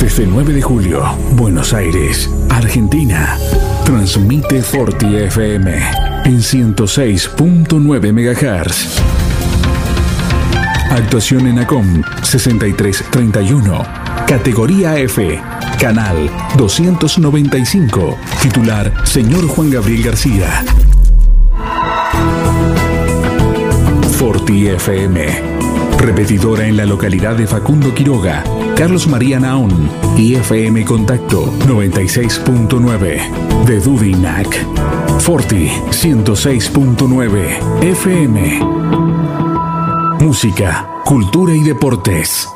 Desde 9 de julio, Buenos Aires, Argentina. Transmite Forti FM en 106.9 MHz. Actuación en ACOM 6331. Categoría F. Canal 295. Titular Señor Juan Gabriel García. Forti FM. Repetidora en la localidad de Facundo Quiroga, Carlos María Naón y FM Contacto 96.9 de Dudinac. Forti 106.9 FM. Música, cultura y deportes.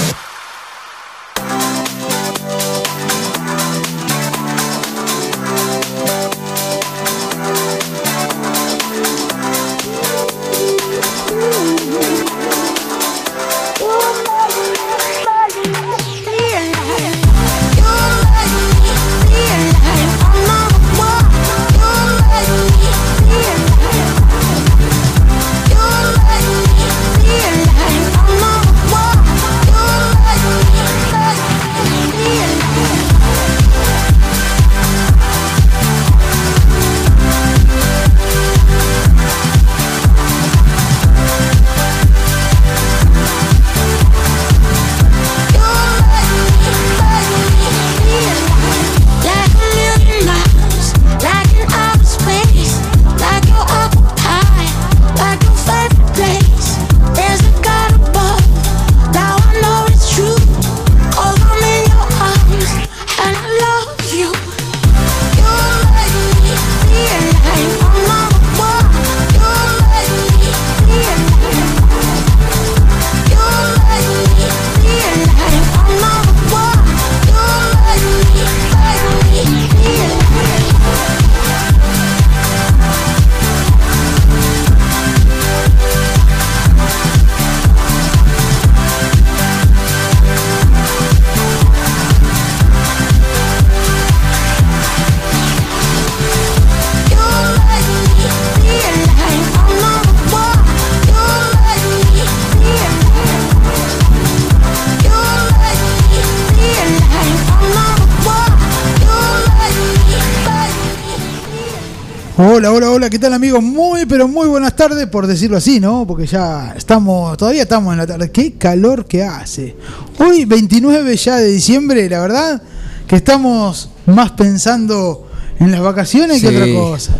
Hola, hola, hola, ¿qué tal amigos? Muy, pero muy buenas tardes, por decirlo así, ¿no? Porque ya estamos, todavía estamos en la tarde. Qué calor que hace. Hoy, 29 ya de diciembre, la verdad, que estamos más pensando en las vacaciones que otra cosa.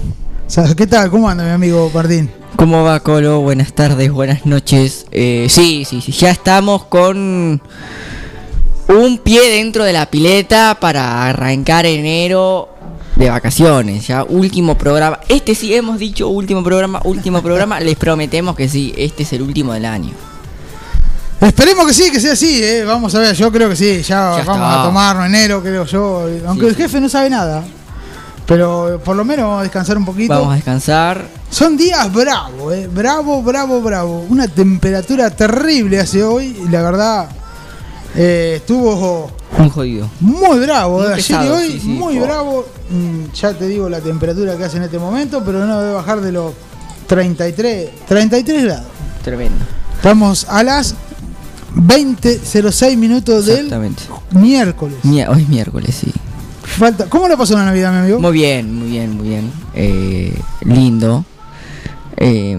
O sea, ¿Qué tal? ¿Cómo anda mi amigo Martín? ¿Cómo va Colo? Buenas tardes, buenas noches. Eh, sí, sí, sí, ya estamos con un pie dentro de la pileta para arrancar enero de vacaciones. Ya último programa. Este sí hemos dicho último programa, último programa. Les prometemos que sí, este es el último del año. Esperemos que sí, que sea así, ¿eh? Vamos a ver, yo creo que sí, ya, Ya vamos está. a tomarnos enero, creo yo. Aunque Sí, el sí. jefe no sabe nada. Pero por lo menos vamos a descansar un poquito. Vamos a descansar. Son días bravos, eh. bravo, bravo, bravo. Una temperatura terrible hace hoy y la verdad eh, estuvo Un jodido. muy bravo. Muy eh. Ayer y hoy sí, sí. muy bravo. Mm, ya te digo la temperatura que hace en este momento, pero no debe bajar de los 33, 33 grados. Tremendo. Estamos a las 20.06 minutos del miércoles. Mi- hoy es miércoles, sí. Falta, ¿Cómo le pasó la Navidad, mi amigo? Muy bien, muy bien, muy bien. Eh, lindo. Eh,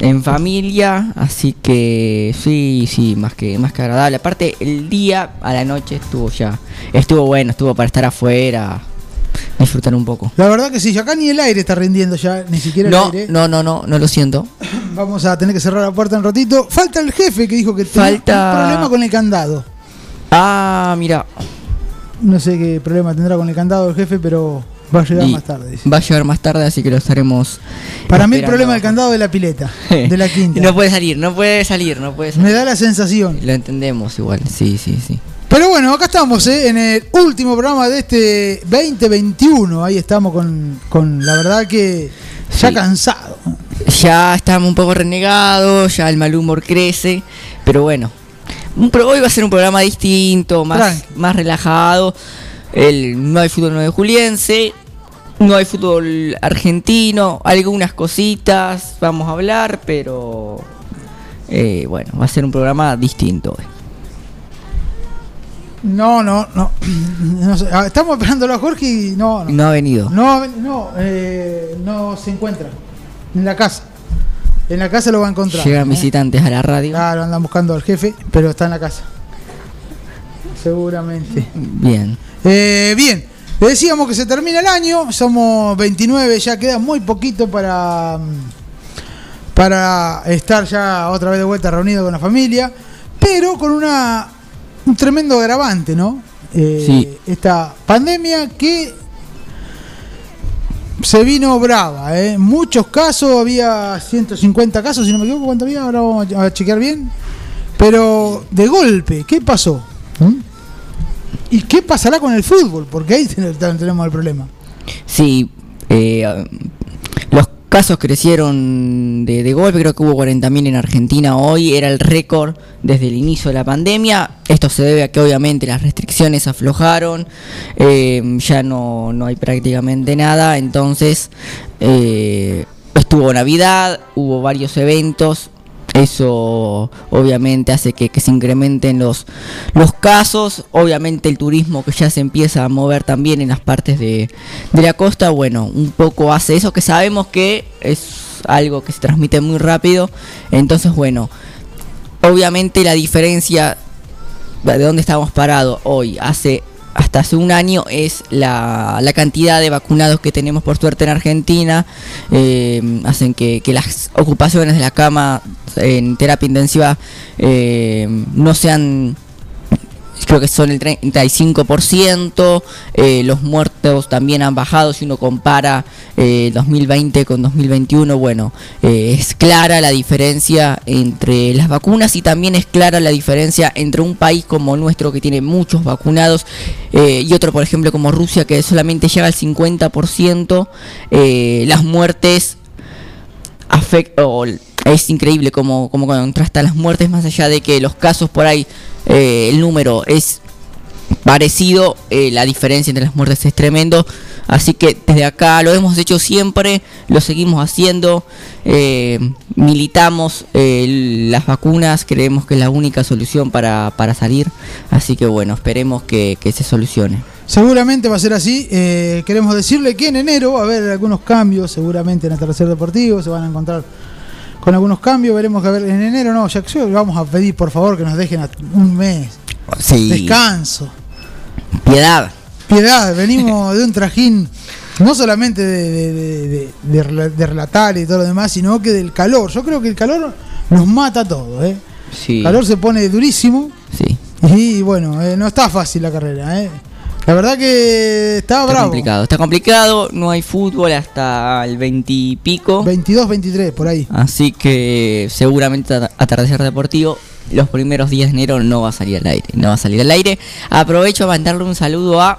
en familia, así que sí, sí, más que más que agradable. Aparte, el día a la noche estuvo ya, estuvo bueno, estuvo para estar afuera, disfrutar un poco. La verdad que sí, acá ni el aire está rindiendo ya, ni siquiera el No, aire. no, no, no, no lo siento. Vamos a tener que cerrar la puerta un ratito. Falta el jefe que dijo que Falta- un problema con el candado. Ah, mira, No sé qué problema tendrá con el candado el jefe, pero Va a llegar más tarde. dice. Va a llegar más tarde, así que lo estaremos. Para mí el problema del candado de la pileta, de la quinta. no puede salir, no puede salir, no puede salir. Me da la sensación. Lo entendemos igual, sí, sí, sí. Pero bueno, acá estamos ¿eh? en el último programa de este 2021. Ahí estamos con, con la verdad que ya Sí. cansado. Ya estamos un poco renegados, ya el mal humor crece, pero bueno. Un pro- hoy va a ser un programa distinto, más, más relajado. El, no hay fútbol 9 juliense, no hay fútbol argentino, algunas cositas vamos a hablar, pero eh, bueno, va a ser un programa distinto. No, no, no. No sé. Ah, Estamos esperándolo a Jorge y no, no. No ha venido. No, no, eh, no se encuentra. En la casa. En la casa lo va a encontrar. Llegan ¿eh? visitantes a la radio. Claro, andan buscando al jefe, pero está en la casa. Seguramente. Bien. Eh, bien, le decíamos que se termina el año, somos 29, ya queda muy poquito para, mm, para estar ya otra vez de vuelta reunido con la familia, pero con una un tremendo agravante, ¿no? Eh, Sí. Esta pandemia que se vino brava, ¿eh? Muchos casos, había 150 casos, si no me equivoco, ¿cuánto había? Ahora vamos a chequear bien. Pero de golpe, ¿qué pasó? ¿Mm? ¿Y qué pasará con el fútbol? Porque ahí ten- ten- tenemos el problema. Sí, eh, los casos crecieron de, de golpe, creo que hubo 40.000 en Argentina hoy, era el récord desde el inicio de la pandemia. Esto se debe a que obviamente las restricciones aflojaron, eh, ya no, no hay prácticamente nada, entonces eh, estuvo Navidad, hubo varios eventos. Eso obviamente hace que, que se incrementen los, los casos. Obviamente el turismo que ya se empieza a mover también en las partes de, de la costa, bueno, un poco hace eso que sabemos que es algo que se transmite muy rápido. Entonces, bueno, obviamente la diferencia de dónde estamos parados hoy, hace hasta hace un año, es la, la cantidad de vacunados que tenemos por suerte en Argentina. eh, hacen que, que las ocupaciones de la cama en terapia intensiva eh, no sean creo que son el 35%, eh, los muertos también han bajado, si uno compara eh, 2020 con 2021, bueno, eh, es clara la diferencia entre las vacunas y también es clara la diferencia entre un país como nuestro que tiene muchos vacunados eh, y otro, por ejemplo, como Rusia que solamente llega al 50%, eh, las muertes afecta o es increíble cómo, cómo contrastan las muertes más allá de que los casos por ahí eh, el número es parecido eh, la diferencia entre las muertes es tremendo. Así que desde acá lo hemos hecho siempre lo seguimos haciendo eh, militamos las vacunas creemos que es la única solución para, para salir. Así que bueno esperemos que, que se solucione. Seguramente va a ser así. Queremos decirle que en enero va a haber algunos cambios, seguramente en el tercer deportivo se van a encontrar con algunos cambios. Veremos que a ver en enero no, ya vamos a pedir por favor que nos dejen un mes. sí Descanso. piedad Piedad, venimos de un trajín no solamente de, de- de- de- de rela- de relatar y todo lo demás, sino que del calor. Yo creo que el calor nos mata a todo, ¿eh? sí El calor se pone durísimo sí y bueno, eh, no está fácil la carrera, ¿eh? La verdad que está, Está bravo. complicado, está complicado, no hay fútbol hasta el 20 y pico. 22, 23, por ahí. Así que seguramente atardecer deportivo los primeros días de enero no va a salir al aire. No va a salir al aire. Aprovecho a mandarle un saludo a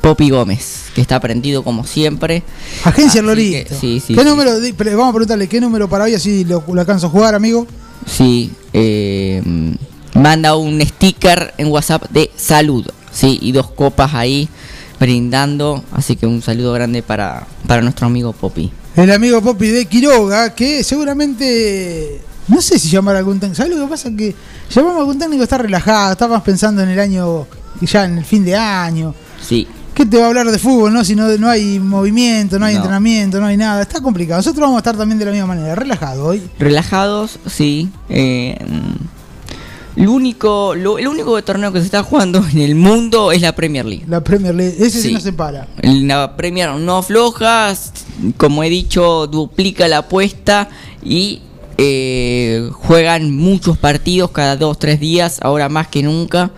Popi Gómez, que está prendido como siempre. Agencia que- sí, sí, ¿Qué sí. número? Vamos a preguntarle qué número para hoy, así lo, lo alcanzo a jugar, amigo. Sí, eh, manda un sticker en WhatsApp de salud. Sí, y dos copas ahí brindando. Así que un saludo grande para, para nuestro amigo Popi. El amigo Popi de Quiroga, que seguramente. No sé si llamar a algún técnico. ¿Sabes lo que pasa? Que llamamos a algún técnico está relajado, está más pensando en el año, ya en el fin de año. Sí, ¿Qué te va a hablar de fútbol, no? Si no, no hay movimiento, no hay No. entrenamiento, no hay nada. Está complicado. Nosotros vamos a estar también de la misma manera, relajado hoy. relajados, sí. eh, lo único, lo- el único torneo que se está jugando en el mundo es la Premier League. La Premier League, ese sí, Sí. no se para. La Premier no afloja, como he dicho, duplica la apuesta y eh, juegan muchos partidos cada dos, tres días, ahora más que nunca.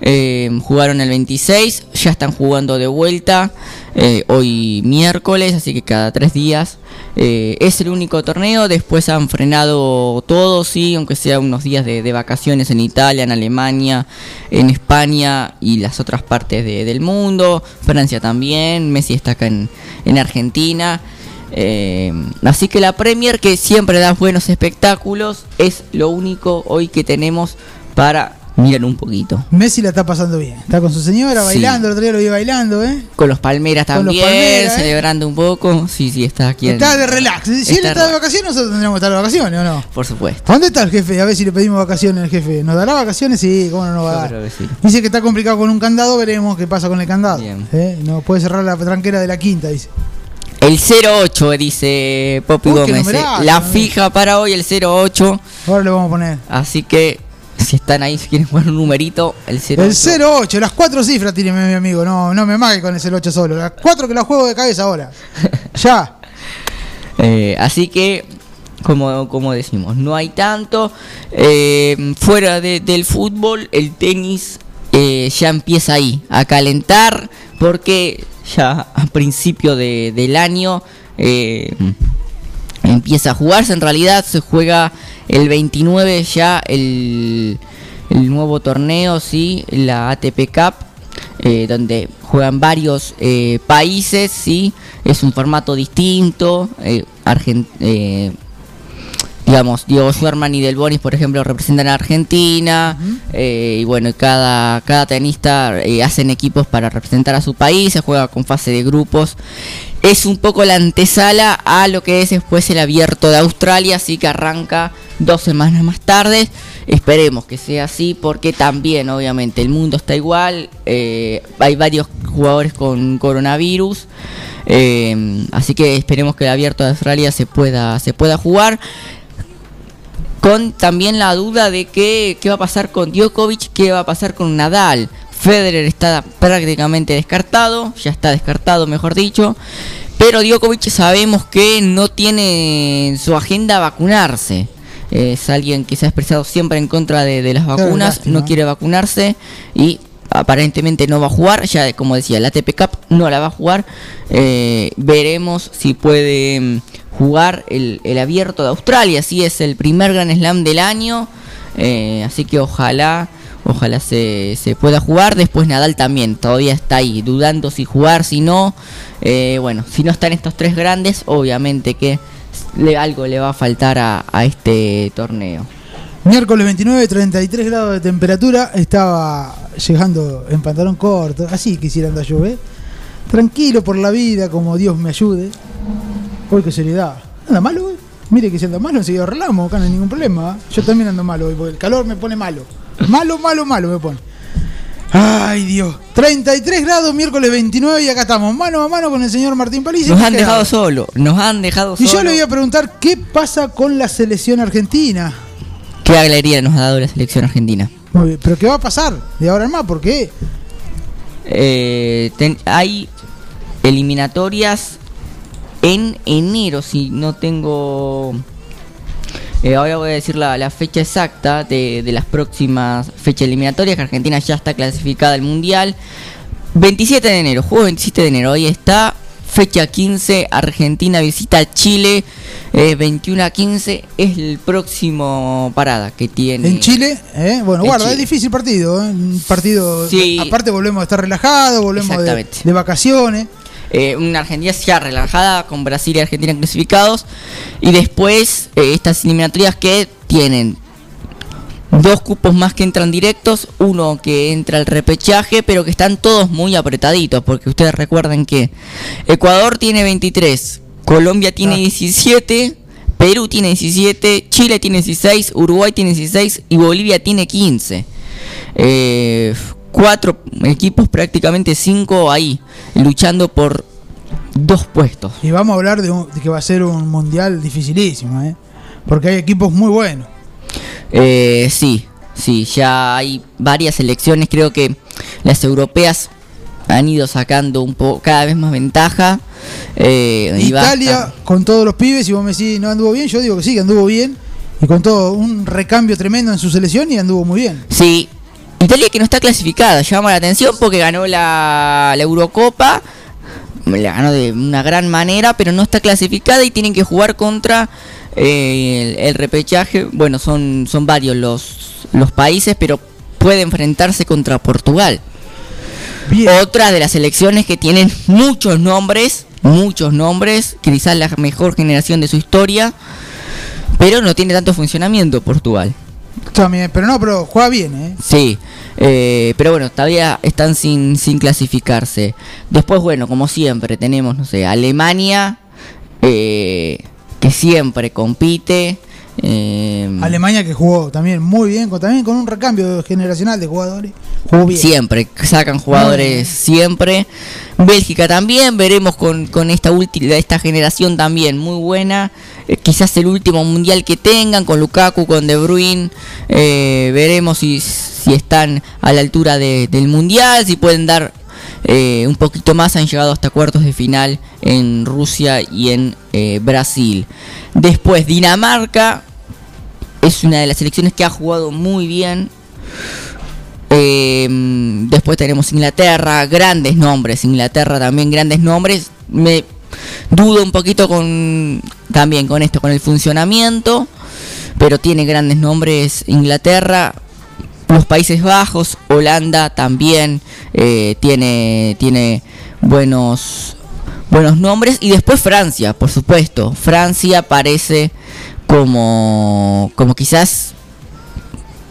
Eh, jugaron el 26, ya están jugando de vuelta eh, hoy miércoles, así que cada tres días. Eh, es el único torneo, después han frenado todo, sí, aunque sea unos días de, vacaciones en Italia, en Alemania, en España y las otras partes de- del mundo, Francia también, Messi está acá en, en Argentina. Eh, así que la Premier, que siempre da buenos espectáculos, es lo único hoy que tenemos para mirar un poquito. Messi la está pasando bien. Está con su señora Sí. bailando, el otro día lo vi bailando, ¿eh? Con los Palmeras Con los Palmeras, ¿eh? celebrando un poco. Sí, sí, está aquí. en- Está de relax. Si él está está de vacaciones, nosotros tendríamos que estar de vacaciones, ¿o no? Por supuesto. ¿Dónde está el jefe? A ver si le pedimos vacaciones al jefe. ¿Nos dará vacaciones? Sí, ¿cómo no nos va a dar? que sí. Dice que está complicado con un candado, veremos qué pasa con el candado. Bien. ¿Eh? No puede cerrar la tranquera de la quinta, dice. El 08, dice Poppy Uy, Gómez. eh. La fija para hoy, el 08. Ahora le vamos a poner. Así que, si están ahí, si quieren poner un numerito, el 08. El 08, las cuatro cifras tiene mi amigo. No, no me mague con el 08 solo. Las cuatro que la juego de cabeza ahora. ya. Eh, así que, como, como decimos, no hay tanto. Eh, fuera de- del fútbol, el tenis eh, ya empieza ahí, a calentar, porque ya a principio de- del año empieza a jugarse. En realidad se juega el 29 ya el, el nuevo torneo, sí, la ATP Cup. eh, donde juegan varios eh, países, sí, es un formato distinto. eh, eh, digamos, Diego Schwarman y Del Bonis, por ejemplo, representan a Argentina. eh, y bueno, cada, cada tenista hacen equipos para representar a su país, se juega con fase de grupos. Es un poco la antesala a lo que es después el abierto de Australia, así que arranca dos semanas más tarde. Esperemos que sea así, porque también, obviamente, el mundo está igual. eh, hay varios jugadores con coronavirus. eh, así que esperemos que el abierto de Australia se pueda, se pueda jugar con también la duda de que, qué va a pasar con Djokovic, qué va a pasar con Nadal. Federer está prácticamente descartado, ya está descartado mejor dicho, pero Djokovic sabemos que no tiene en su agenda vacunarse. Es alguien que se ha expresado siempre en contra de, de las vacunas, lástima. no quiere vacunarse y aparentemente no va a jugar. Ya como decía, la ATP Cup no la va a jugar. Eh, veremos si puede mm, jugar el, el abierto de Australia. Así es el primer Grand Slam del año. Eh, así que ojalá, ojalá se, se pueda jugar. Después Nadal también todavía está ahí, dudando si jugar, si no. Eh, bueno, si no están estos tres grandes, obviamente que le, algo le va a faltar a, a este torneo. Miércoles 29, 33 grados de temperatura. Estaba llegando en pantalón corto. Así quisiera andar yo, ¿eh? Tranquilo por la vida, como Dios me ayude. Uy, qué seriedad. ¿Anda malo, hoy? Mire que si anda malo, enseguida arreglamos, acá no hay ningún problema. Yo también ando malo hoy, porque el calor me pone malo. Malo, malo, malo me pone. Ay, Dios. 33 grados, miércoles 29, y acá estamos, mano a mano con el señor Martín París. Nos han dejado solo, nos han dejado Y solo. yo le voy a preguntar, ¿qué pasa con la selección argentina? ¿Qué alegría nos ha dado la selección argentina? Muy bien, pero ¿qué va a pasar de ahora en más? ¿Por qué? Eh, ten- hay eliminatorias en enero, si no tengo... eh, ahora voy a decir la, la fecha exacta de, de las próximas fechas eliminatorias, que Argentina ya está clasificada al Mundial. 27 de enero, juego 27 de enero, ahí está. Fecha 15, Argentina visita Chile. eh, 21 a 15 es el próximo parada que tiene. En Chile, ¿eh? bueno, En guarda, Chile. es difícil partido, ¿eh? un partido, Sí. aparte volvemos a estar relajados, volvemos de vacaciones. Eh, una Argentina ya relajada con Brasil y Argentina clasificados. Y después eh, estas eliminatorias que tienen dos cupos más que entran directos, uno que entra al repechaje, pero que están todos muy apretaditos, porque ustedes recuerden que Ecuador tiene 23, Colombia tiene Ah. 17, Perú tiene 17, Chile tiene 16, Uruguay tiene 16 y Bolivia tiene 15. Eh, cuatro equipos, prácticamente cinco ahí, luchando por dos puestos. Y vamos a hablar de, un- de que va a ser un mundial dificilísimo, ¿eh? porque hay equipos muy buenos. Eh, sí, sí, ya hay varias selecciones, creo que las europeas han ido sacando un poco cada vez más ventaja. eh, Italia con todos los pibes, y vos me decís no anduvo bien, yo digo que sí, que anduvo bien. y con todo un recambio tremendo en su selección y anduvo muy bien. Sí, Italia que no está clasificada, llama la atención porque ganó la, la Eurocopa, la ganó de una gran manera, pero no está clasificada y tienen que jugar contra eh, el, el repechaje. Bueno, son, son varios los, los países, pero puede enfrentarse contra Portugal. Bien. Otra de las selecciones que tienen muchos nombres, muchos nombres, quizás la mejor generación de su historia, pero no tiene tanto funcionamiento Portugal. También, pero no, pero juega bien, ¿eh? Sí, eh, pero bueno, todavía están sin, sin clasificarse. Después, bueno, como siempre, tenemos, no sé, Alemania, eh, que siempre compite. eh, Alemania que jugó también muy bien, con, también con un recambio generacional de jugadores. Jugó bien. Siempre, sacan jugadores siempre. Bélgica también, veremos con, con esta última esta generación también muy buena. Eh, quizás el último mundial que tengan con Lukaku, con De Bruyne. Eh, veremos si, si están a la altura de- del mundial, si pueden dar eh, un poquito más. Han llegado hasta cuartos de final en Rusia y en Brasil. Después Dinamarca es una de las selecciones que ha jugado muy bien. Después tenemos Inglaterra, grandes nombres. Inglaterra también grandes nombres. Me dudo un poquito con también con esto, con el funcionamiento, pero tiene grandes nombres. Inglaterra, los Países Bajos, Holanda también eh, tiene tiene buenos buenos nombres y después Francia, por supuesto. Francia parece como como quizás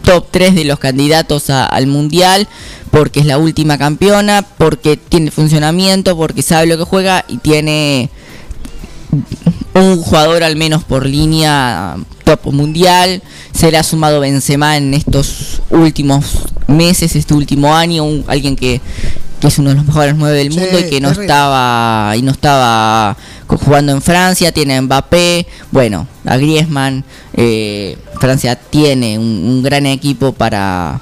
top 3 de los candidatos a- al mundial porque es la última campeona, porque tiene funcionamiento, porque sabe lo que juega y tiene un jugador al menos por línea top mundial. Se le ha sumado Benzema en estos últimos meses, este último año, un- alguien que, que es uno de los mejores nueve del Sí, mundo y que no terrible. estaba y no estaba jugando en Francia. Tiene a Mbappé, bueno, a Griezmann. eh, Francia tiene un, un gran equipo para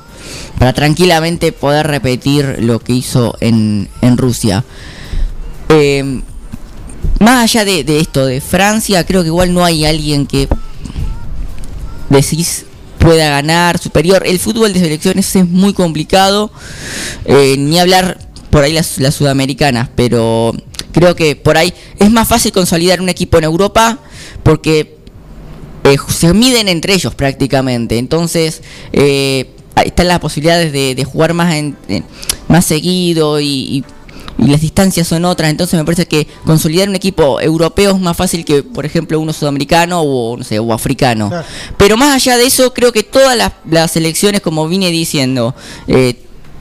para tranquilamente poder repetir lo que hizo en, en Rusia. Eh, más allá de, de esto de Francia, creo que igual no hay alguien que decís pueda ganar superior. El fútbol de selecciones es muy complicado, eh, ni hablar por ahí las, las sudamericanas, pero creo que por ahí es más fácil consolidar un equipo en Europa porque eh, se miden entre ellos prácticamente. Entonces, eh, están las posibilidades de, de jugar más, en- más seguido y, y- y las distancias son otras. Entonces, me parece que consolidar un equipo europeo es más fácil que, por ejemplo, uno sudamericano o, no sé, o africano. Pero más allá de eso, creo que todas las, las selecciones, como vine diciendo, eh,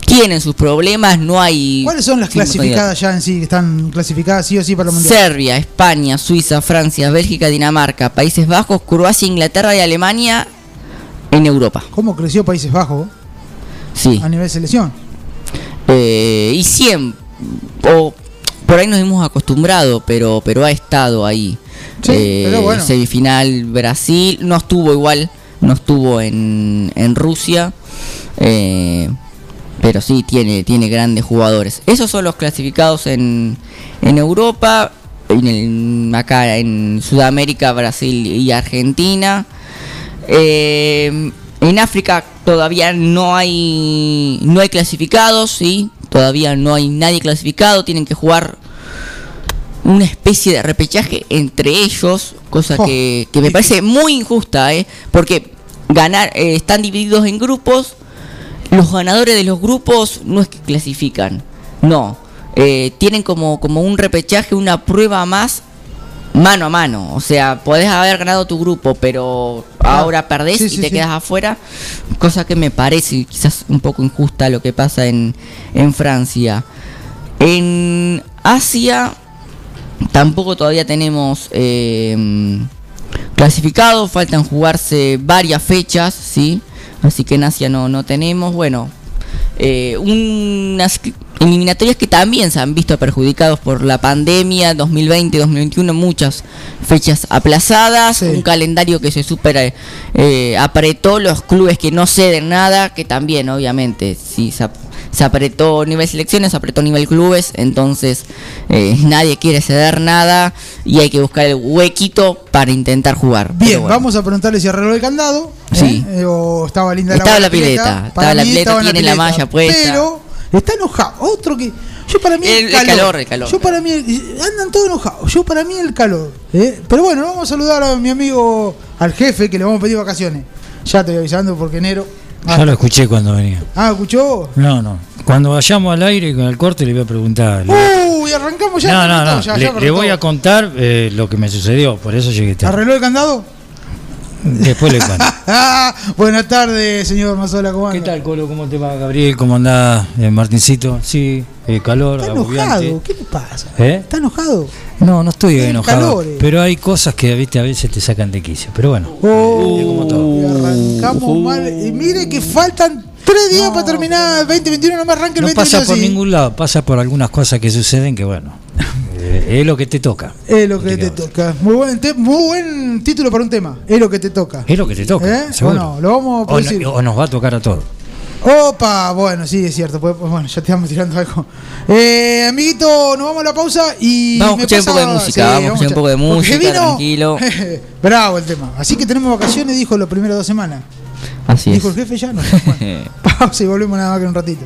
tienen sus problemas. No hay. ¿Cuáles son las clasificadas ya en sí? que Están clasificadas sí o sí para el mundial. Serbia, España, Suiza, Francia, Bélgica, Dinamarca, Países Bajos, Croacia, Inglaterra y Alemania en Europa. ¿Cómo creció Países Bajos Sí. a nivel selección? Eh, y siempre, o por ahí nos hemos acostumbrado, pero, pero ha estado ahí. Sí, Eh, pero bueno. Semifinal Brasil, no estuvo igual, no estuvo en, en Rusia. eh, pero sí tiene, tiene grandes jugadores. Esos son los clasificados en, en Europa, en el- acá en Sudamérica, Brasil y Argentina. Eh, en África todavía no hay no hay clasificados, sí, todavía no hay nadie clasificado, tienen que jugar una especie de repechaje entre ellos, cosa Oh, que, que me parece muy injusta, ¿eh? porque ganar eh, están divididos en grupos, los ganadores de los grupos no es que clasifican, no, eh, tienen como, como un repechaje, una prueba más mano a mano, o sea, podés haber ganado tu grupo, pero Ah, ahora perdés sí, y sí, te sí. quedas afuera, cosa que me parece quizás un poco injusta lo que pasa en, en Francia. En Asia tampoco todavía tenemos eh, clasificados, faltan jugarse varias fechas, ¿sí? Así que en Asia no, no tenemos, bueno, eh, unas eliminatorias que también se han visto perjudicados por la pandemia 2020-2021, muchas fechas aplazadas, Sí. un calendario que se super eh, apretó, los clubes que no ceden nada, que también obviamente si se, se apretó nivel selecciones, se apretó nivel clubes, entonces eh, nadie quiere ceder nada y hay que buscar el huequito para intentar jugar. Bien, bueno. vamos a preguntarle si arregló el candado. Sí. ¿eh? Eh, o estaba linda Estaba la, la pileta, estaba la pileta, estaba en tiene la malla puesta. Pero está enojado. Otro que. Yo para mí el, El- el calor. calor, el calor. Yo para mí. el- andan todos enojados. Yo para mí el calor. ¿eh? Pero bueno, vamos a saludar a mi amigo, al jefe, que le vamos a pedir vacaciones. Ya te voy avisando porque enero. Ah, Ya lo escuché cuando venía. ah, ¿escuchó? No, no. Cuando vayamos al aire con el corte le voy a preguntar. Uy, arrancamos ya. no, no, no. ya, le, ya le voy a contar eh, lo que me sucedió, por eso llegué tarde. ¿Arregló el candado? Después le cuento. Ah, buenas tardes, señor Mazola, ¿cómo ¿Qué anda? tal, Colo? ¿Cómo te va, Gabriel? ¿Cómo anda, eh, Martincito? Sí, eh, calor, Está agobiante. enojado, ¿qué le pasa? ¿Eh? ¿Está enojado? No, no estoy Tiene enojado. calores. Pero hay cosas que, viste, a veces te sacan de quicio. Pero bueno. Oh, es como todo. y arrancamos mal. Y mire que faltan tres días para terminar el 2021, no me arranque el No 2021 pasa por así. ningún lado, pasa por algunas cosas que suceden que, bueno, eh, es lo que te toca. Es lo que te toca. Muy buen, te- muy buen título para un tema. Es lo que te toca. Es lo que te toca. ¿Eh? ¿O no? Lo vamos a O no- o nos va a tocar a todos. Opa, bueno, sí, es cierto. pues, pues, bueno, ya te vamos tirando algo. Eh, amiguito, nos vamos a la pausa y. Vamos a escuchar un poco de música, vamos a escuchar un poco de música, tranquilo. Bravo el tema. Así que tenemos vacaciones, dijo, las primeras dos semanas. Así es. Dijo el jefe ya, no. Bueno, pausa y volvemos nada más que en un ratito.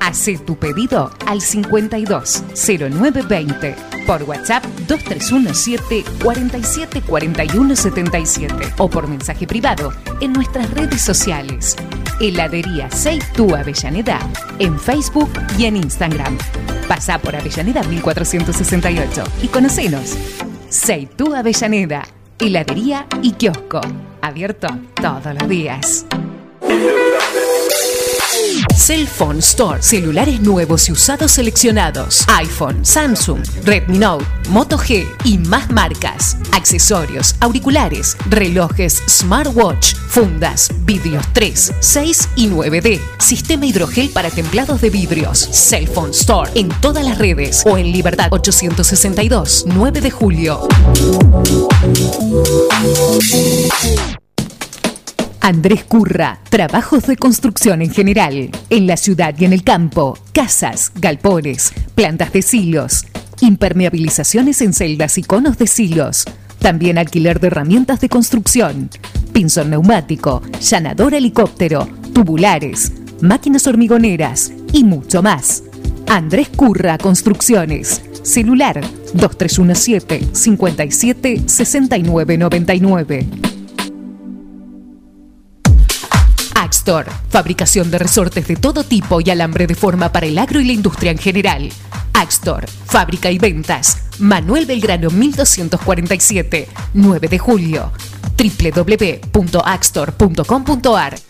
Hacé tu pedido al 520920 por WhatsApp 2317 47 41 77 o por mensaje privado en nuestras redes sociales. Heladería Seitú Avellaneda en Facebook y en Instagram. Pasá por Avellaneda 1468 y conocenos. Seitú Avellaneda, heladería y kiosco. Abierto todos los días. Cellphone Store. Celulares nuevos y usados seleccionados. iPhone, Samsung, Redmi Note, Moto G y más marcas. Accesorios, auriculares, relojes, smartwatch, fundas, vidrios 3, 6 y 9D. Sistema hidrogel para templados de vidrios. Cellphone Store. En todas las redes o en Libertad 862, 9 de julio. Andrés Curra, trabajos de construcción en general, en la ciudad y en el campo, casas, galpones, plantas de silos, impermeabilizaciones en celdas y conos de silos, también alquiler de herramientas de construcción, pinzón neumático, llanador helicóptero, tubulares, máquinas hormigoneras y mucho más. Andrés Curra Construcciones, celular 2317 57 69 99. Axtor, fabricación de resortes de todo tipo y alambre de forma para el agro y la industria en general. Axtor, fábrica y ventas. Manuel Belgrano 1247, 9 de julio. www.axtor.com.ar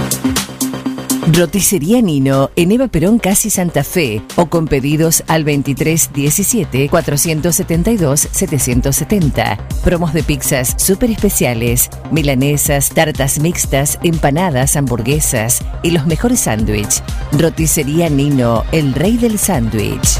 Roticería Nino en Eva Perón Casi Santa Fe o con pedidos al 2317 472 770. Promos de pizzas súper especiales, milanesas, tartas mixtas, empanadas, hamburguesas y los mejores sándwiches. Roticería Nino, el rey del sándwich.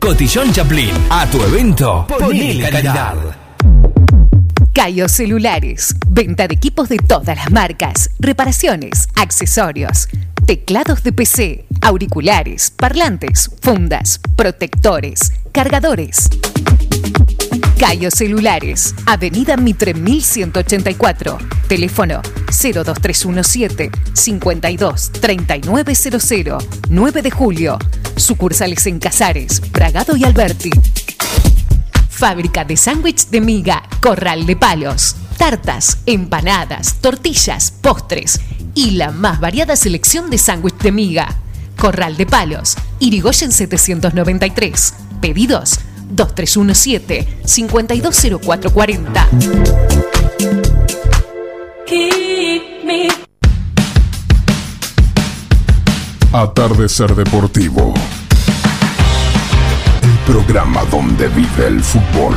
Cotillón Chaplin. A tu evento, ponele calidad. Cayo Celulares. Venta de equipos de todas las marcas. Reparaciones, accesorios, teclados de PC, auriculares, parlantes, fundas, protectores, cargadores. Cayo Celulares, Avenida Mitre 1184, teléfono 02317 52 3900, 9 de julio, sucursales en Casares, Bragado y Alberti. Fábrica de sándwich de miga, Corral de Palos, tartas, empanadas, tortillas, postres y la más variada selección de sándwich de miga. Corral de Palos, Irigoyen 793. Pedidos 2317-520440. Atardecer Deportivo. El programa donde vive el fútbol.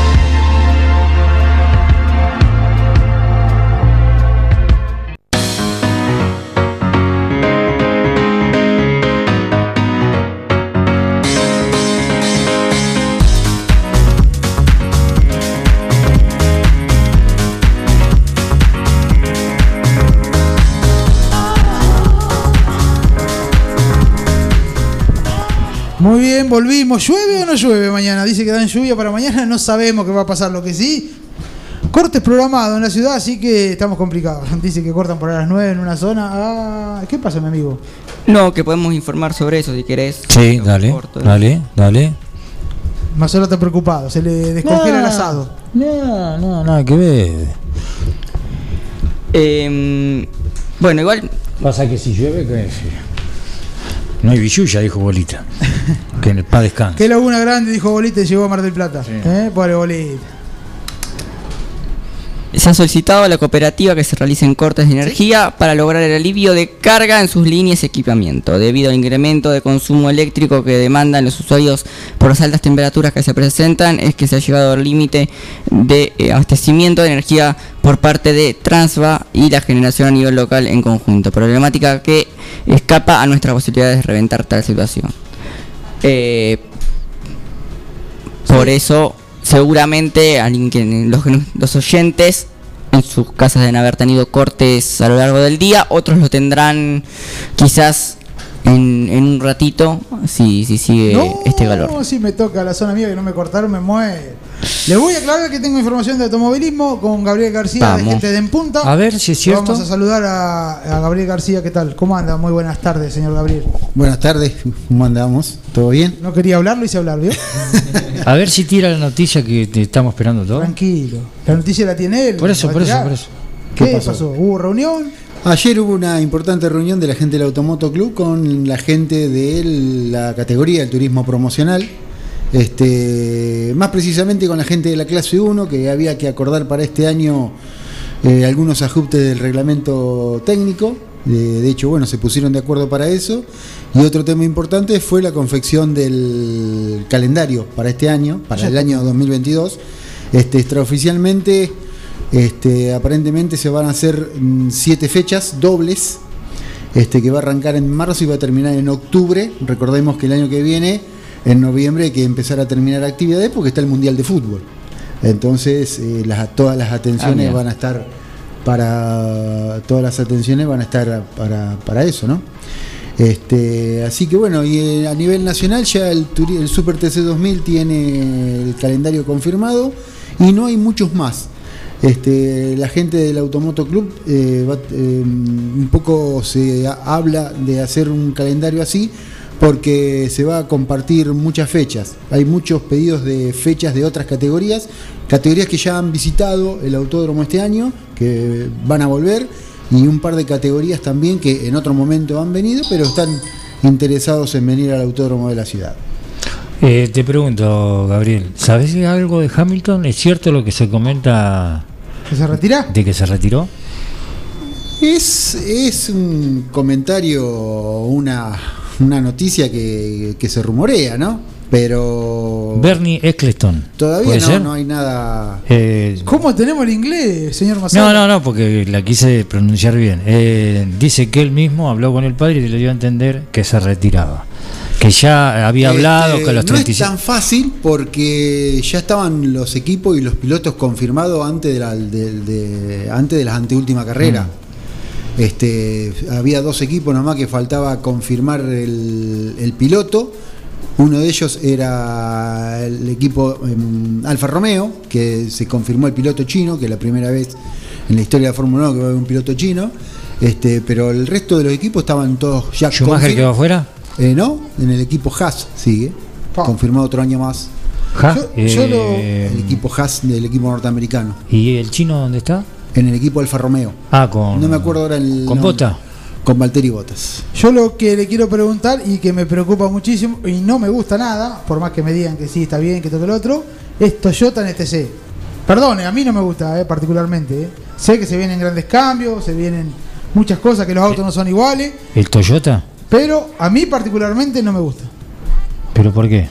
Muy bien, volvimos. ¿Llueve o no llueve mañana? Dice que dan lluvia para mañana, no sabemos qué va a pasar. Lo que sí, cortes programados en la ciudad, así que estamos complicados. Dice que cortan por las 9 en una zona. Ah, ¿Qué pasa, mi amigo? No, que podemos informar sobre eso si querés. Sí, dale, dale, dale. Marcelo está preocupado, se le descongela el asado. No, no, nada que ver. Em, bueno, igual Pasa que si llueve, que no hay billulla, dijo Bolita. que en el paz descanse. Qué laguna grande, dijo Bolita y llegó a Mar del Plata. ¿Eh? Pobre Bolita. Se ha solicitado a la cooperativa que se realicen cortes de energía para lograr el alivio de carga en sus líneas y equipamiento, debido al incremento de consumo eléctrico que demandan los usuarios por las altas temperaturas que se presentan, es que se ha llegado al límite de eh, abastecimiento de energía por parte de Transva y la generación a nivel local en conjunto, problemática que escapa a nuestras posibilidades de reventar tal situación. Eh, por eso, seguramente alguien que- los, los oyentes en sus casas deben haber tenido cortes a lo largo del día, otros lo tendrán quizás en, en un ratito, si, si sigue No, este calor. si me toca la zona mía que no me cortaron, me muero. Le voy a aclarar que tengo información de automovilismo con Gabriel García de. Gente de En Punta. A ver si es cierto. Vamos a saludar a, a Gabriel García, ¿qué tal? ¿Cómo anda? Muy buenas tardes, señor Gabriel. Buenas tardes, ¿cómo andamos? ¿Todo bien? No quería hablar, lo hice hablar, ¿vio? A ver si tira la noticia que te estamos esperando todos. Tranquilo. La noticia la tiene él. Por eso, ¿Va a por eso, por eso. ¿Qué, ¿Qué pasó? pasó? ¿Hubo reunión? Ayer hubo una importante reunión de la gente del Automoto Club con la gente de la categoría del turismo promocional. Este, más precisamente con la gente de la clase 1, que había que acordar para este año eh, algunos ajustes del reglamento técnico. Eh, de hecho, bueno, se pusieron de acuerdo para eso. Y otro tema importante fue la confección del calendario para este año, para el año 2022. Este, extraoficialmente, este, aparentemente se van a hacer mm, siete fechas dobles, este, que va a arrancar en marzo y va a terminar en octubre. Recordemos que el año que viene, en noviembre, hay que empezar a terminar actividades porque está el Mundial de Fútbol. Entonces, eh, las- todas las atenciones mira. van a estar para todas las atenciones van a estar para, para eso, ¿no? Este, así que bueno, y eh, a nivel nacional ya el, el Super TC 2000 tiene el calendario confirmado y no hay muchos más. Este, la gente del Automoto Club eh, va- eh, un poco se ha- habla de hacer un calendario así porque se va a compartir muchas fechas. Hay muchos pedidos de fechas de otras categorías, categorías que ya han visitado el autódromo este año, que van a volver, y un par de categorías también que en otro momento han venido, pero están interesados en venir al autódromo de la ciudad. Eh, te pregunto, Gabriel, ¿sabes algo de Hamilton? ¿Es cierto lo que se comenta ¿Que se retira? de que se retiró? Es, es un comentario, una, una noticia que, que se rumorea, ¿no? Pero Bernie Eccleston. todavía ¿Puede no, ser? no hay nada. Eh, ¿Cómo tenemos el inglés, señor Massaro? no, no, no, porque la quise pronunciar bien. Eh, dice que él mismo habló con el padre y le dio a entender que se retiraba. Que ya había hablado Este, que a los no 37. es tan fácil porque ya estaban los equipos y los pilotos confirmados antes de, la, de- de- antes de las anteúltima carrera. Mm. Este, había dos equipos nomás que faltaba confirmar el, el piloto. Uno de ellos era el equipo em, Alfa Romeo, que se confirmó el piloto chino, que es la primera vez en la historia de la Fórmula 1 que va a haber un piloto chino. Este, pero el resto de los equipos estaban todos ya Schumacher quedó afuera. eh, no, en el equipo Haas sigue. Pa. Confirmado otro año más. Ja, Yo- yo lo- eh, El equipo Haas del equipo norteamericano. ¿Y el chino dónde está? En el equipo Alfa Romeo. Ah, con. No me acuerdo ahora el. ¿Con. Bota? Con Valtteri Bottas. Yo lo que le quiero preguntar y que me preocupa muchísimo y no me gusta nada, por más que me digan que sí, está bien, que todo lo otro, es Toyota en TC. Perdone, a mí no me gusta eh, particularmente. eh. Sé que se vienen grandes cambios, se vienen muchas cosas, que los autos no son iguales, ¿El Toyota? pero a mí particularmente no me gusta. ¿Pero por qué?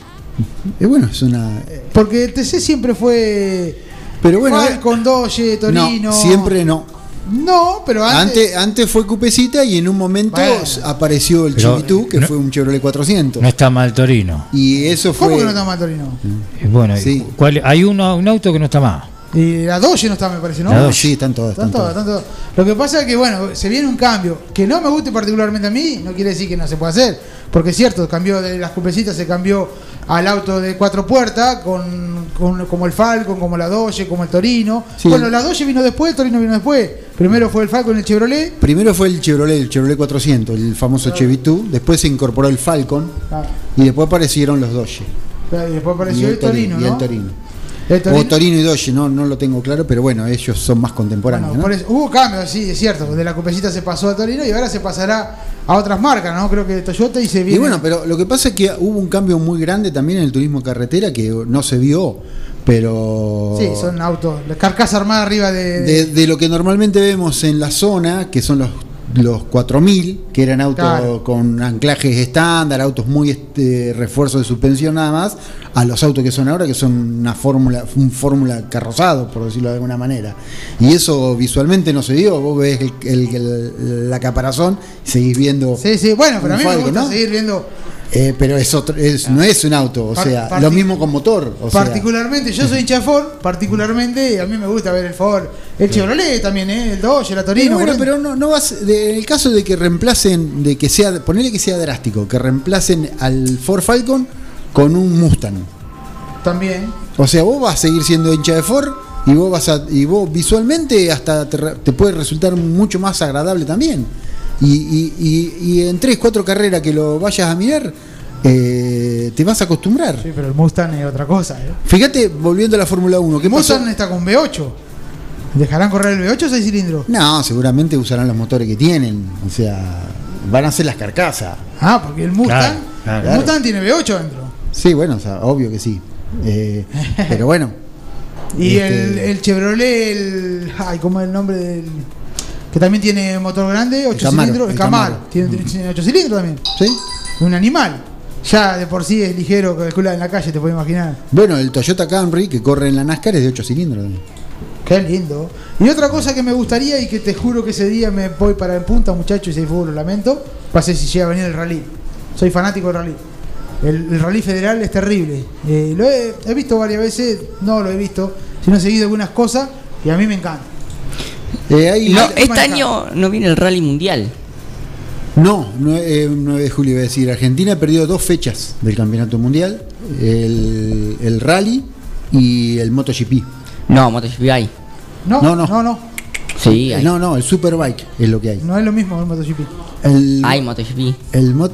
Y bueno, es una. Porque el TC siempre fue Pero bueno, Falcon, Dodge, Torino. no, siempre no. No, pero antes, Antes, antes fue Cupecita y en un momento Bueno. apareció el Pero, Chivitú, que no- fue un Chevrolet 400. No está mal Torino. Y eso ¿Cómo fue. que no está mal Torino? Eh, Bueno, Sí. ¿cuál- hay uno, un auto que no está más. Y la Dodge no está, me parece, ¿no? La No, Dodge. sí, están todas. Están Están todas, todas. están todas. Lo que pasa es que, bueno, se viene un cambio. Que no me guste particularmente a mí, no quiere decir que no se pueda hacer. Porque es cierto, cambió de las cupecitas, se cambió al auto de cuatro puertas, con, con- como el Falcon, como la Dodge, como el Torino. Sí. Bueno, la Dodge vino después, el Torino vino después. Primero fue el Falcon y el Chevrolet. Primero fue el Chevrolet, el Chevrolet 400, el famoso Chevitú. Después se incorporó el Falcon. Ah, Y después aparecieron los Dodge. y después apareció y el, Torino, y ¿no? el Torino. Torino. O Torino y Dodge, no, no lo tengo claro, pero bueno, ellos son más contemporáneos. Bueno, ¿no? por eso- hubo cambios, sí, es cierto. De la cupecita se pasó a Torino y ahora se pasará a otras marcas, ¿no? Creo que Toyota y se viene. Y bueno, pero lo que pasa es que hubo un cambio muy grande también en el turismo carretera que no se vio, pero Sí, son autos, carcasa armada arriba de. de, de lo que normalmente vemos en la zona, que son los los 4000, que eran autos Claro. con anclajes estándar, autos muy este, refuerzo de suspensión nada más, a los autos que son ahora, que son una fórmula, un fórmula carrozado, por decirlo de alguna manera. Y eso visualmente no se vio, vos ves el, el- el- la caparazón, seguís viendo. Sí, sí, bueno, pero a mí me gusta ¿no? seguir viendo. Eh, pero es otro, es, no es un auto, o Par- sea, lo mismo con motor. O sea, particularmente, yo soy hincha Ford, particularmente a mí me gusta ver el Ford, el Chevrolet también, ¿eh? el Dodge, la Torino. pero bueno, pero no, no vas. de- en el caso de que reemplacen, de que sea, ponele que sea drástico, que reemplacen al Ford Falcon con un Mustang. También. O sea, vos vas a seguir siendo hincha de Ford y vos vas a, y vos visualmente hasta te, te puede resultar mucho más agradable también. Y, y- y- y en tres, cuatro carreras que lo vayas a mirar, eh, te vas a acostumbrar. Sí, pero el Mustang es otra cosa. ¿eh? Fíjate, volviendo a la Fórmula 1, ¿qué El pasó? Mustang está con V8. ¿Dejarán correr el V8 o 6 cilindros? No, seguramente usarán los motores que tienen. O sea, van a ser las carcasas. Ah, porque el Mustang, Claro, el Mustang tiene V8 dentro. Sí, bueno, o sea, obvio que sí. Eh, pero bueno. Y Este- el, el Chevrolet, el. Ay, ¿cómo es el nombre del.? Que también tiene motor grande, 8 Camaro, cilindros. El el Camaro. Camaro. Tiene, tiene 8 cilindros también. ¿sí? Un animal. Ya de por sí es ligero, calcula en la calle, te puedes imaginar. Bueno, el Toyota Camry que corre en la NASCAR es de 8 cilindros. también. Qué lindo. Y otra cosa que me gustaría y que te juro que ese día me voy para en punta, muchachos, y si hay fútbol, lo lamento, ser si llega a venir el rally. Soy fanático del rally. El, el rally federal es terrible. Eh, lo he, he visto varias veces, no lo he visto, sino he seguido algunas cosas y a mí me encanta. Eh, hay- No, Hay- este año no viene el rally mundial. No, 9, 9 de julio iba a decir. Argentina perdió dos fechas del campeonato mundial: el, el rally y el MotoGP. No, MotoGP hay. No, no, no. no, no, Sí, hay. No, no, el Superbike es lo que hay. no es lo mismo el MotoGP. El, Hay MotoGP. el mot-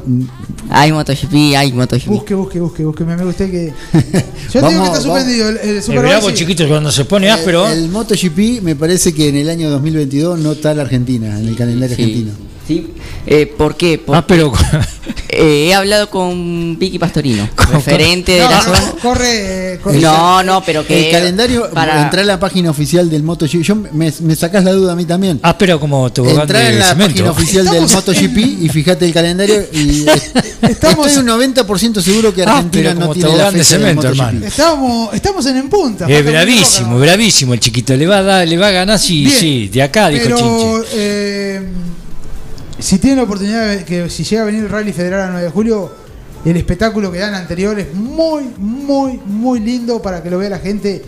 Hay MotoGP, hay MotoGP. Busque, busque, busque, busque. Me, gusta que. Yo Vamos, que está vamos. suspendido el, el El Superbike, sí. chiquito cuando se pone áspero. el, el MotoGP me parece que en el año 2022 no está la Argentina, en el calendario Sí. argentino. Sí. Eh, ¿Por qué? Por- áspero. eh, he hablado con Vicky Pastorino, referente de No, la no, zona. corre, eh, corre. No, no, pero que. El calendario, para- entrar a la página oficial del MotoGP, yo me, me sacás la duda a mí también. áspero como tobogán Entrar de en la cemento. página oficial del Estamos- MotoGP y fíjate el calendario y eh, Estamos- estoy un 90% seguro que Ah, Argentina pero no como tiene la de fecha del cemento, MotoGP. hermano. Estamos, estamos en en punta. Es bravísimo, bravísimo el chiquito. Le va a dar, le va a ganar, sí, Bien, sí, de acá, dijo Pero Chinche. Si tienen la oportunidad que si llega a venir el Rally Federal a 9 de julio, el espectáculo que dan anterior es muy, muy, muy lindo para que lo vea la gente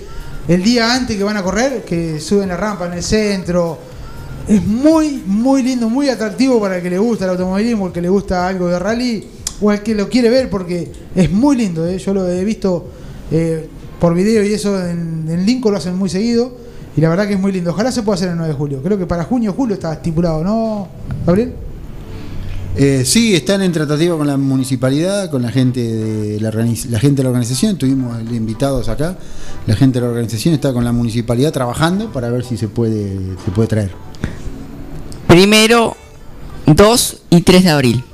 el día antes que van a correr, que suben la rampa en el centro. Es muy, muy lindo, muy atractivo para el que le gusta el automovilismo, el que le gusta algo de rally o el que lo quiere ver porque es muy lindo. ¿eh? Yo lo he visto eh, por video y eso en, en Lincoln lo hacen muy seguido. Y la verdad que es muy lindo. Ojalá se pueda hacer el 9 de julio. Creo que para junio o julio está estipulado, ¿no, Gabriel? Eh, sí, están en tratativa con la municipalidad, con la gente de la, gente de la organización, tuvimos invitados acá, la gente de la organización está con la municipalidad trabajando para ver si se puede, se puede traer. Primero, 2 y 3 de abril.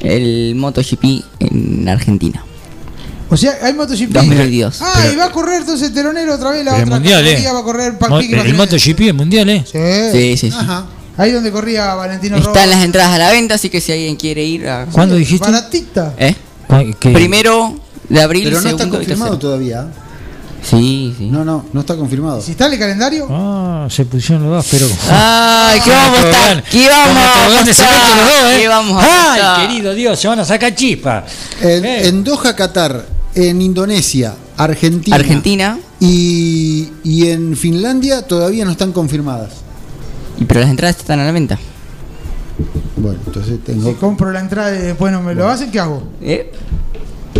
El MotoGP en Argentina. O sea, hay MotoGP. 2022. Ah, y va a correr entonces telonero otra vez la el otra mundial, ¿eh? va a correr Mo- Palpique el MotoGP, el mundial, ¿eh? Sí. Sí, sí, sí. Ajá. Ahí donde corría Valentino Están las entradas a la venta, así que si alguien quiere ir a... ¿Cuándo dijiste? Baratita. ¿Eh? ¿Cuál- qué? Primero de abril, Pero no está segundo confirmado todavía. Sí, sí. No, no, no está confirmado. Si está el calendario, Ah, se pusieron los dos, pero. Ay, ¿qué vamos a estar? ¿eh? ¿Qué vamos a Ay, estar? querido Dios, se van a sacar chispa. En, Eh. en Doha, Qatar, en Indonesia, Argentina, Argentina. Y, y en Finlandia todavía no están confirmadas. Y pero las entradas están a la venta. Bueno, entonces tengo. si compro la entrada y después no me lo hacen, ¿qué hago? ¿Eh?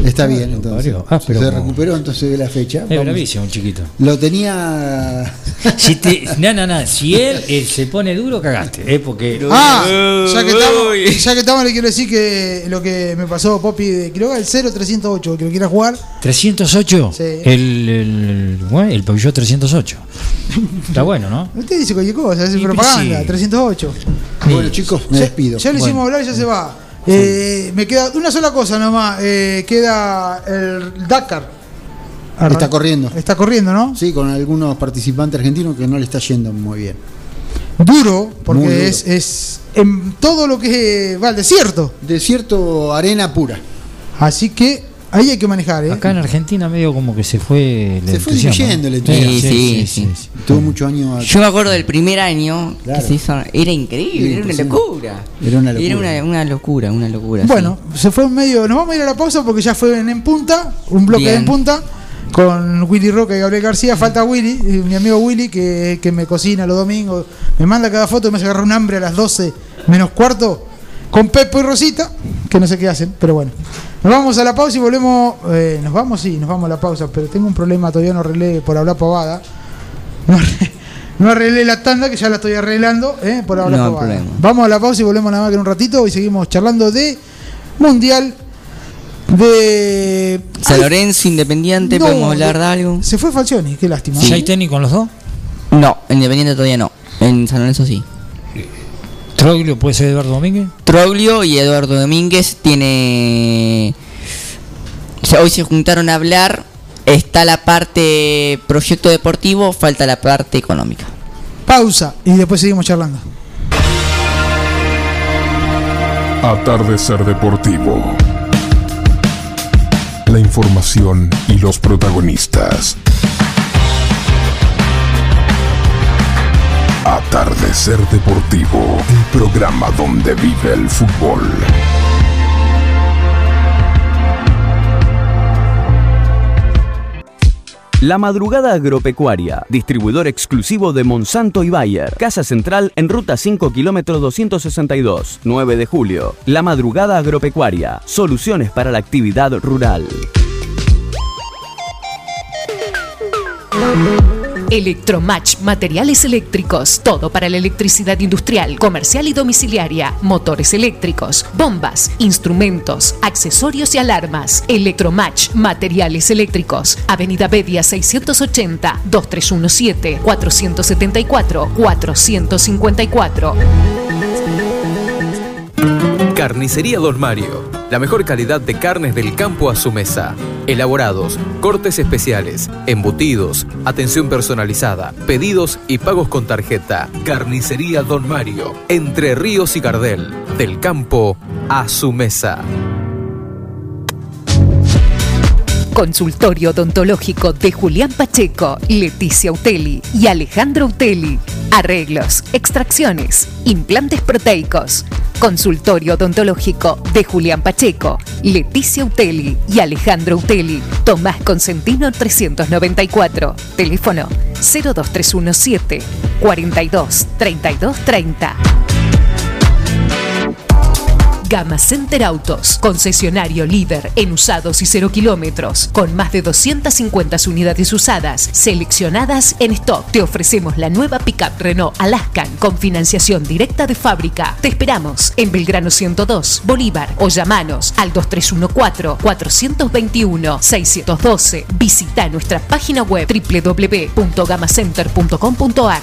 Está bien, entonces. Ah, pero se como- recuperó entonces de la fecha. Es vamos. bravísimo, un chiquito. Lo tenía. Si te, no, no, no, si él, eh, se pone duro, cagaste. ¿eh? Porque. Ah, ya que, estamos, ya que estamos, le quiero decir que lo que me pasó Poppy de Quiroga, el 0308, que lo quiera jugar. 308. Sí. El, el, bueno, el Peugeot 308. Está bueno, ¿no? Usted dice cualquier cosa, es Y- propaganda, sí. 308. Bueno, chicos, me Ya- despido. Ya lo Bueno. hicimos hablar y ya se va. Eh, me queda una sola cosa nomás. eh, queda el Dakar. Está corriendo. Está corriendo, ¿no? Sí, con algunos participantes argentinos que no le está yendo muy bien. Duro, porque duro. Es, es en todo lo que va al desierto. Desierto, arena pura. Así que ahí hay que manejar, ¿eh? Acá en Argentina medio como que se fue Se fue diluyendo el entusiasmo. Sí, sí, sí. Tuvo muchos años. Yo me acuerdo del primer año Claro. que se hizo. Era increíble, era una locura. Era una locura. Era una, una locura, una locura. Bueno, se fue en medio. Nos vamos a ir a la pausa porque ya fue en, en punta, un bloque Bien. en punta. Con Willy Roca y Gabriel García, falta Willy, eh, mi amigo Willy, que, que me cocina los domingos, me manda cada foto y me hace agarrar un hambre a las 12 menos cuarto, con Pepo y Rosita, que no sé qué hacen, pero bueno. Nos vamos a la pausa y volvemos. eh, nos vamos, sí, nos vamos a la pausa, pero tengo un problema, todavía no arreglé por hablar pavada. No, arre- no arreglé la tanda, que ya la estoy arreglando, eh, por hablar No hay pavada. problema. Vamos a la pausa y volvemos nada más que en un ratito y seguimos charlando de Mundial de. San Lorenzo, Independiente, no, podemos hablar de de- algo. Se fue Falcioni, qué lástima. ¿Ya hay técnico con los dos? No, Independiente todavía no. En San Lorenzo sí. ¿Troglio puede ser Eduardo Domínguez? Troglio y Eduardo Domínguez tiene. o sea, hoy se juntaron a hablar. Está la parte proyecto deportivo, falta la parte económica. Pausa y después seguimos charlando. Atardecer Deportivo. La información y los protagonistas. Atardecer Deportivo, el programa donde vive el fútbol. La Madrugada Agropecuaria, distribuidor exclusivo de Monsanto y Bayer. Casa Central en Ruta 5, kilómetro 262, 9 de julio. La Madrugada Agropecuaria, soluciones para la actividad rural. Electromatch, materiales eléctricos, todo para la electricidad industrial, comercial y domiciliaria, motores eléctricos, bombas, instrumentos, accesorios y alarmas. Electromatch, materiales eléctricos, Avenida Bedia 680, 2317, 474, 454. Carnicería Don Mario. La mejor calidad de carnes del campo a su mesa. Elaborados, cortes especiales, embutidos, atención personalizada, pedidos y pagos con tarjeta. Carnicería Don Mario. Entre Ríos y Gardel. Del campo a su mesa. Consultorio odontológico de Julián Pacheco, Leticia Uteli y Alejandro Uteli. Arreglos, extracciones, implantes proteicos. Consultorio odontológico de Julián Pacheco, Leticia Uteli y Alejandro Uteli. Tomás Consentino 394. Teléfono 02317 42 32 30. Gama Center Autos, concesionario líder en usados y cero kilómetros, con más de 250 unidades usadas, seleccionadas en stock. Te ofrecemos la nueva pickup Renault Alaskan con financiación directa de fábrica. Te esperamos en Belgrano 102, Bolívar, o llamanos al 2314-421-612. Visita nuestra página web www.gamacenter.com.ar.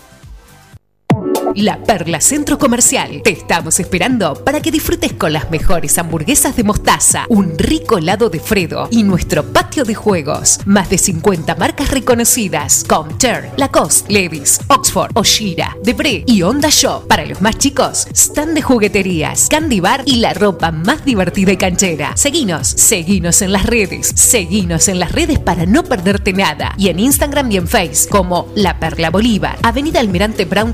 La Perla Centro Comercial. Te estamos esperando para que disfrutes con las mejores hamburguesas de mostaza, un rico helado de Fredo y nuestro patio de juegos. Más de 50 marcas reconocidas: Comter, Lacoste, Levis, Oxford, Oshira, Debre y Honda Shop. Para los más chicos, stand de jugueterías, candy bar y la ropa más divertida y canchera. Seguinos, seguinos en las redes, seguinos en las redes para no perderte nada. Y en Instagram y en Face como La Perla Bolívar, Avenida Almirante Brown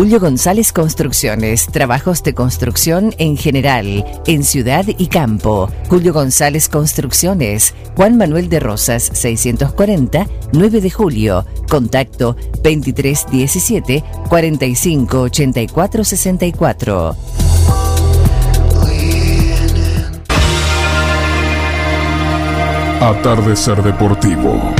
Julio González Construcciones, trabajos de construcción en general, en ciudad y campo. Julio González Construcciones, Juan Manuel de Rosas, 640, 9 de julio. Contacto 2317 4584 64. Atardecer Deportivo.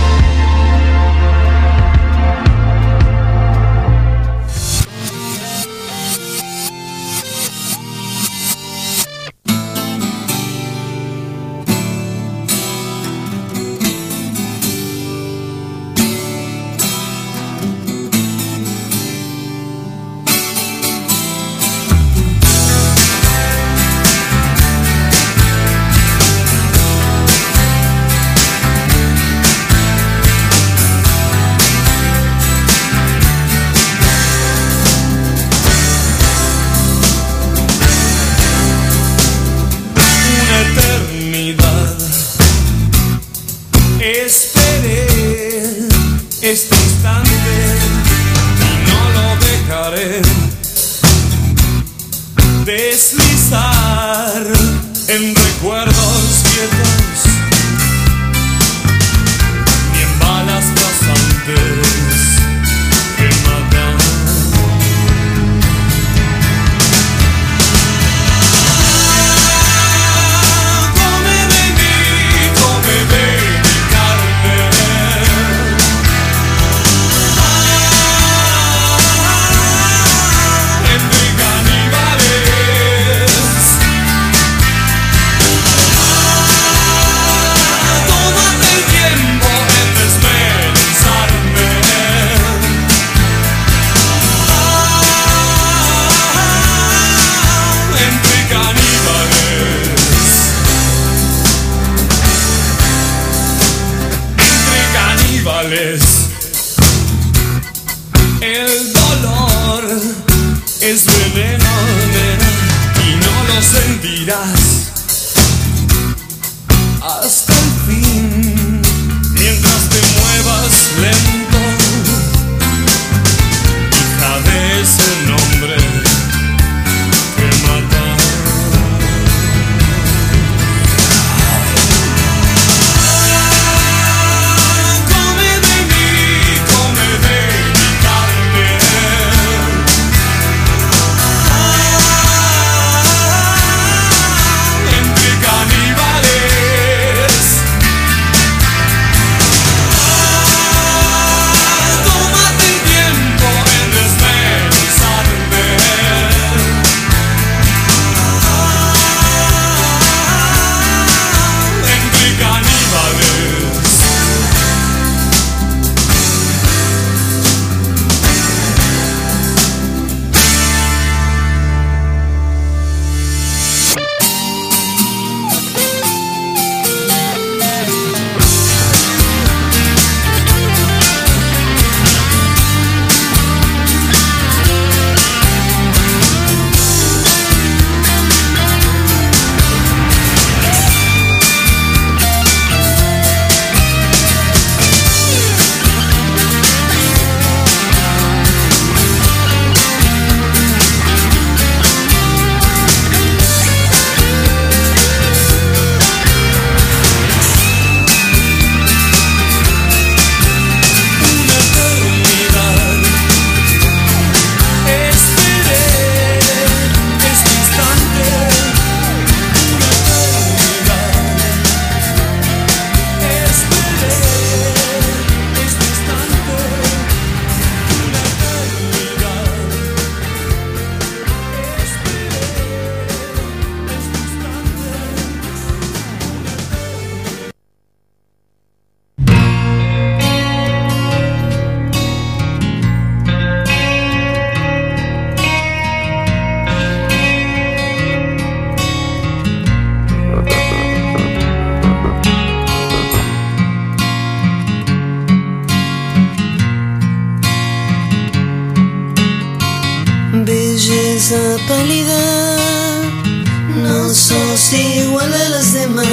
Sos igual a las demás,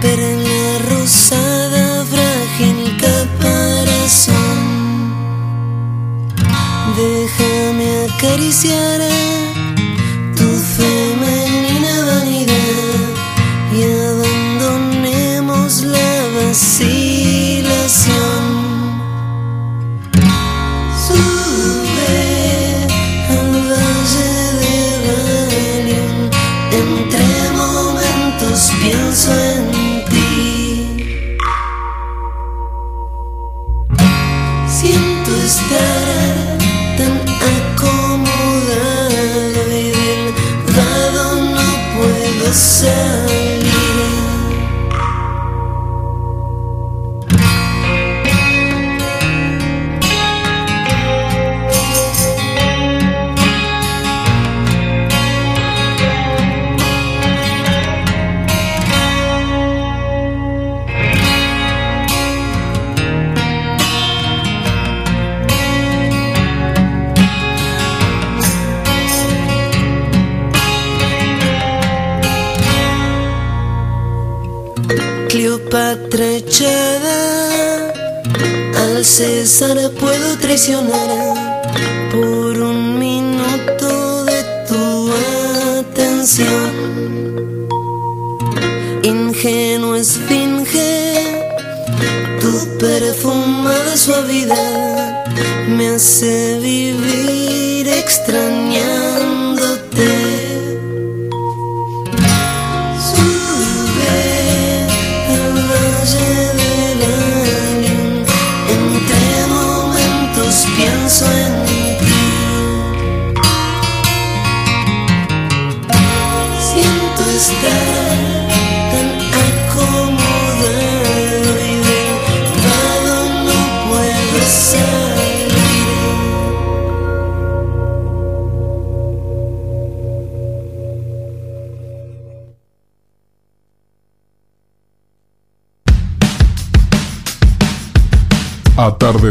pero en la rosada frágil caparazón, déjame acariciar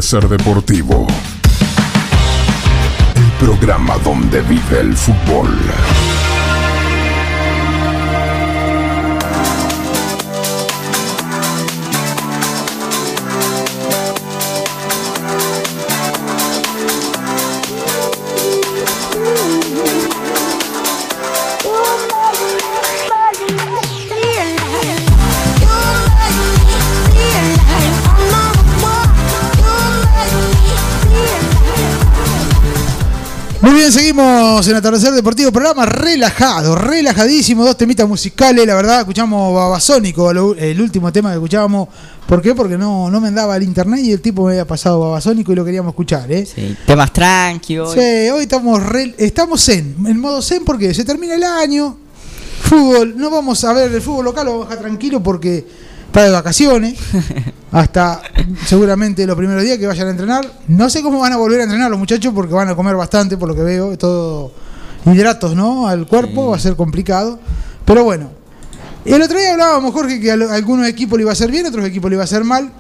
Atardecer Deportivo. El programa donde vive el fútbol. Bien, seguimos en Atardecer Deportivo, programa relajado, relajadísimo, dos temitas musicales, la verdad, escuchamos Babasónico, el último tema que escuchábamos, ¿por qué? Porque no, no me andaba el internet y el tipo me había pasado Babasónico y lo queríamos escuchar, ¿eh? Temas tranqui hoy. Sí, hoy estamos, re- estamos zen, en modo zen porque se termina el año, fútbol, no vamos a ver el fútbol local, lo vamos a dejar tranquilo porque está de vacaciones, hasta seguramente los primeros días que vayan a entrenar. No sé cómo van a volver a entrenar los muchachos porque van a comer bastante, por lo que veo, todo hidratos, ¿no? Al cuerpo, va a ser complicado. Pero bueno, el otro día hablábamos, Jorge, que a a algunos equipos le iba a hacer bien, otros equipos le iba a hacer mal.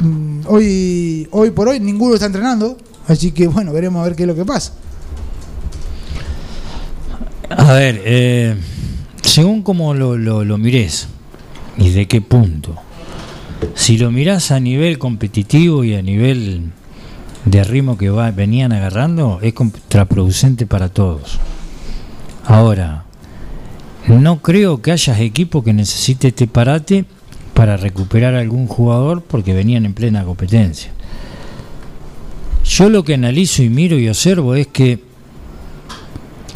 Mm, Hoy, hoy por hoy ninguno está entrenando, así que bueno, veremos a ver qué es lo que pasa. A ver, eh, según como lo, lo, lo mires y de qué punto. Si lo mirás a nivel competitivo y a nivel de ritmo que va, venían agarrando, es contraproducente para todos. Ahora, no creo que haya equipo que necesite este parate para recuperar algún jugador porque venían en plena competencia. Yo lo que analizo y miro y observo es que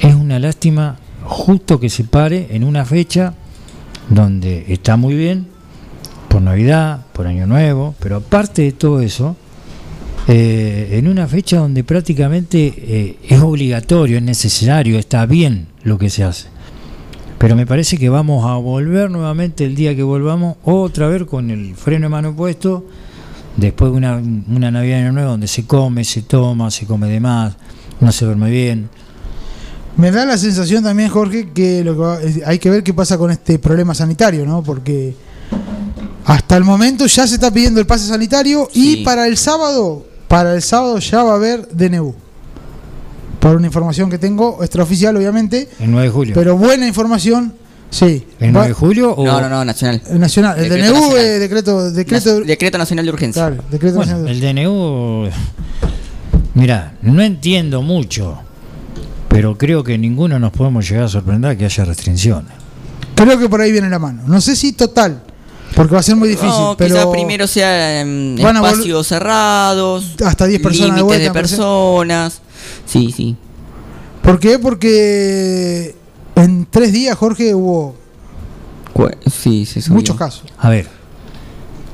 es una lástima justo que se pare en una fecha donde está muy bien, por Navidad, por Año Nuevo, pero aparte de todo eso, eh, en una fecha donde prácticamente eh, es obligatorio, es necesario, está bien lo que se hace. Pero me parece que vamos a volver nuevamente el día que volvamos, otra vez con el freno de mano puesto, después de una, una Navidad y Año Nuevo donde se come, se toma, se come de más, no se duerme bien. Me da la sensación también, Jorge, que, lo que va- hay que ver qué pasa con este problema sanitario, ¿no? Porque hasta el momento ya se está pidiendo el pase sanitario y para el sábado, para el sábado ya va a haber DNU. por una información que tengo, extraoficial obviamente, El 9 de julio. pero buena información, sí. ¿El 9 de julio o.? No, no, no, nacional. El nacional, el Decreto DNU, nacional. eh, decreto, decreto, Decreto Nacional de Urgencia. claro, decreto Bueno, nacional. el DNU. Mira, no entiendo mucho, pero creo que ninguno nos podemos llegar a sorprender que haya restricciones. Creo que por ahí viene la mano. No sé si total, porque va a ser muy difícil, No, pero quizás primero sea en Van a vol- espacios cerrados, hasta 10 personas de límites vuelta, de personas. Sí, sí. ¿Por qué? Porque en tres días, Jorge, hubo Cu- Sí, se subió. muchos casos. A ver,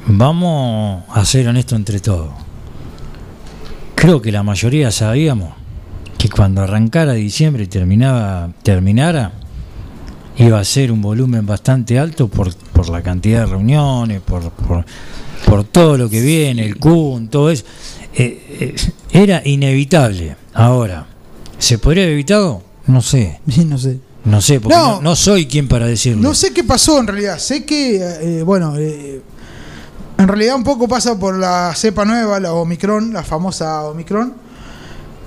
vamos a ser honestos entre todos. Creo que la mayoría sabíamos cuando arrancara diciembre y terminaba, terminara, iba a ser un volumen bastante alto por, por la cantidad de reuniones, por, por, por todo lo que viene, el CUN, todo eso. Eh, eh, era inevitable. Ahora, ¿se podría haber evitado? No sé. Sí, no sé. No sé, porque No. no, no soy quien para decirlo. No sé qué pasó en realidad. Sé que, eh, bueno, eh, en realidad un poco pasa por la cepa nueva, la Omicron, la famosa Omicron.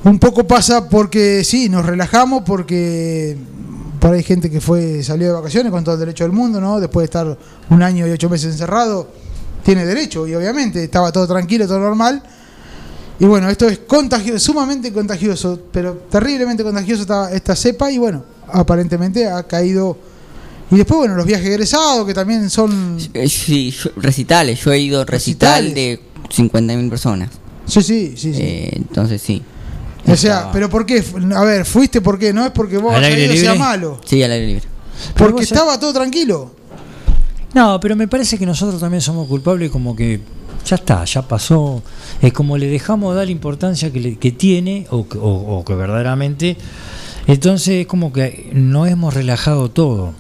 Un poco pasa porque sí, nos relajamos porque por ahí hay gente que fue salió de vacaciones con todo el derecho del mundo, ¿no? Después de estar un año y ocho meses encerrado, tiene derecho y obviamente estaba todo tranquilo, todo normal. Y bueno, esto es contagioso, sumamente contagioso, pero terriblemente contagioso esta, esta cepa y bueno, aparentemente ha caído. Y después, bueno, los viajes egresados, que también son... Eh, Sí, yo- recitales. Yo he ido a recital Recitales. de 50.000 personas. Sí, sí, sí. sí. Eh, entonces sí. O sea, pero ¿por qué? A ver, fuiste por qué, no es porque vos ¿Al hayas aire ido sea malo, Sí, al aire libre. porque estaba todo tranquilo. No, pero me parece que nosotros también somos culpables como que ya está, ya pasó. Es como le dejamos dar la importancia que, le- que tiene o, que- o- o que verdaderamente. Entonces es como que no hemos relajado todo.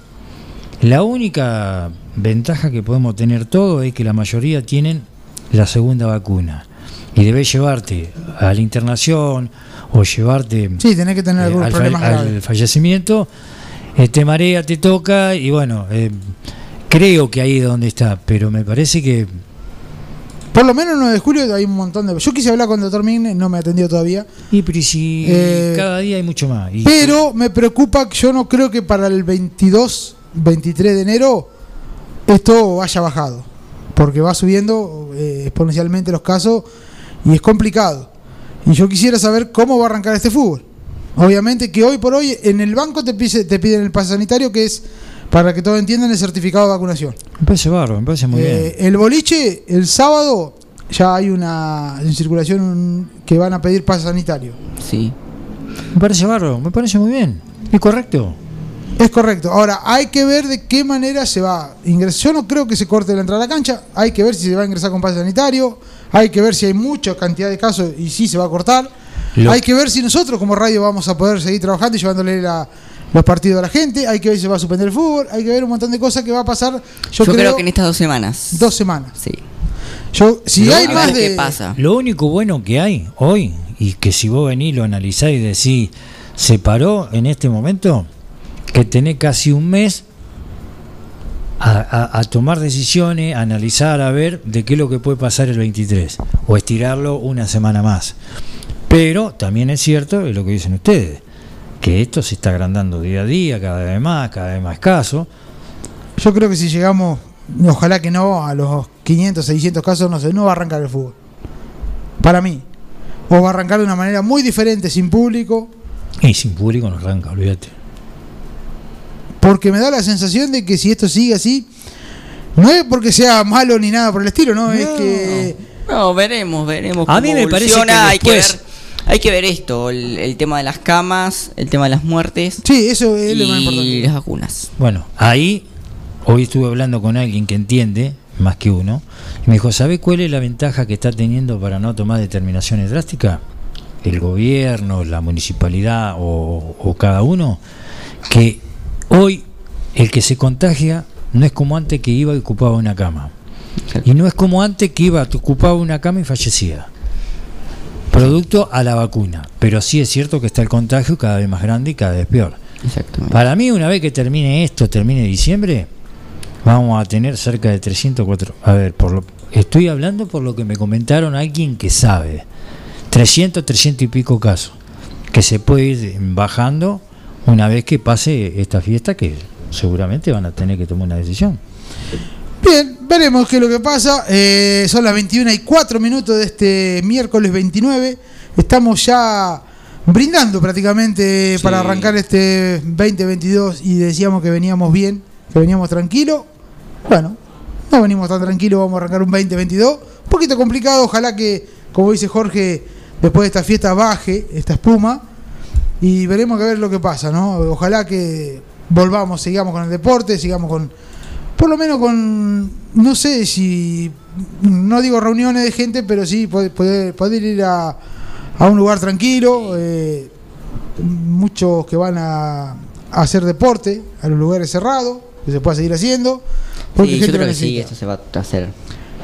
La única ventaja que podemos tener todo es que la mayoría tienen la segunda vacuna. Y debes llevarte a la internación o llevarte Sí, tenés que tener eh, algunos al, fa- problemas al fallecimiento, eh, te marea, te toca y bueno, eh, creo que ahí es donde está, pero me parece que Por lo menos el 9 de julio hay un montón de... Yo quise hablar con el doctor Migne, no me atendió todavía. y, pero si Eh, cada día hay mucho más. Y- Pero me preocupa que yo no creo que para el 22, 23 de enero esto haya bajado. Porque va subiendo exponencialmente los casos y es complicado. Y yo quisiera saber cómo va a arrancar este fútbol. Obviamente que hoy por hoy en el banco te, pise- te piden el pase sanitario que es, para que todos entiendan, el certificado de vacunación. me parece bárbaro, me parece muy Eh, el boliche, el sábado, ya hay una en circulación un- que van a pedir pase sanitario. Sí. bien. Me parece bárbaro, me parece muy bien. ¿Es correcto? Es correcto. Ahora, hay que ver de qué manera se va a ingresar. Yo no creo que se corte la entrada a la cancha. Hay que ver si se va a ingresar con pase sanitario. Hay que ver si hay mucha cantidad de casos y si se va a cortar. Lo- Hay que ver si nosotros como radio vamos a poder seguir trabajando y llevándole la- los partidos a la gente. Hay que ver si se va a suspender el fútbol. Hay que ver un montón de cosas que va a pasar. Yo, Yo, creo, creo, que en estas dos semanas. dos semanas. Sí. Yo, si Lo hay único más ¿Qué de... pasa? Lo único bueno que hay hoy, y que si vos venís lo analizás y decís, se paró en este momento, que tenés casi un mes a, a- a tomar decisiones, a analizar, a ver de qué es lo que puede pasar el 23, o estirarlo una semana más. Pero también es cierto, es lo que dicen ustedes, que esto se está agrandando día a día, cada vez más, cada vez más escaso. Yo creo que si llegamos, ojalá que no, a los 500, 600 casos, no sé, no va a arrancar el fútbol. Para mí. O va a arrancar de una manera muy diferente, sin público, Y sin público no arranca, olvídate. Porque me da la sensación de que si esto sigue así, no es porque sea malo ni nada por el estilo, no, es que... No, veremos, veremos. A cómo mí me parece evoluciona. que hay que después- ver. Hay que ver esto, el, el tema de las camas, el tema de las muertes Sí, eso es lo más y importante. las vacunas. Bueno, ahí hoy estuve hablando con alguien que entiende, más que uno, y me dijo, ¿sabe cuál es la ventaja que está teniendo para no tomar determinaciones drásticas? El gobierno, la municipalidad o, o cada uno, que hoy el que se contagia no es como antes que iba y ocupaba una cama. Y no es como antes que iba, ocupaba una cama y fallecía. Producto a la vacuna. Pero sí es cierto que está el contagio cada vez más grande y cada vez peor. Exactamente. Para mí, una vez que termine esto, termine diciembre, vamos a tener cerca de 304. A ver, por lo, estoy hablando por lo que me comentaron alguien que sabe. 300, 300 y pico casos. que se puede ir bajando una vez que pase esta fiesta que seguramente van a tener que tomar una decisión. Bien, veremos qué es lo que pasa. Eh, son las 21 y 4 minutos de este miércoles 29. Estamos ya brindando prácticamente Sí. para arrancar este 2022 y decíamos que veníamos bien, que veníamos tranquilos. Bueno, no venimos tan tranquilos, vamos a arrancar un 2022. Un poquito complicado, ojalá que, como dice Jorge, después de esta fiesta baje esta espuma y veremos que ver lo que pasa, ¿no? Ojalá que volvamos, sigamos con el deporte, sigamos con, por lo menos con, no sé si, no digo reuniones de gente, pero sí poder, poder, poder ir a, a un lugar tranquilo, eh, muchos que van a, a hacer deporte, a los lugares cerrados, que se pueda seguir haciendo. porque Sí, yo gente creo lo que sí, esto se va a hacer.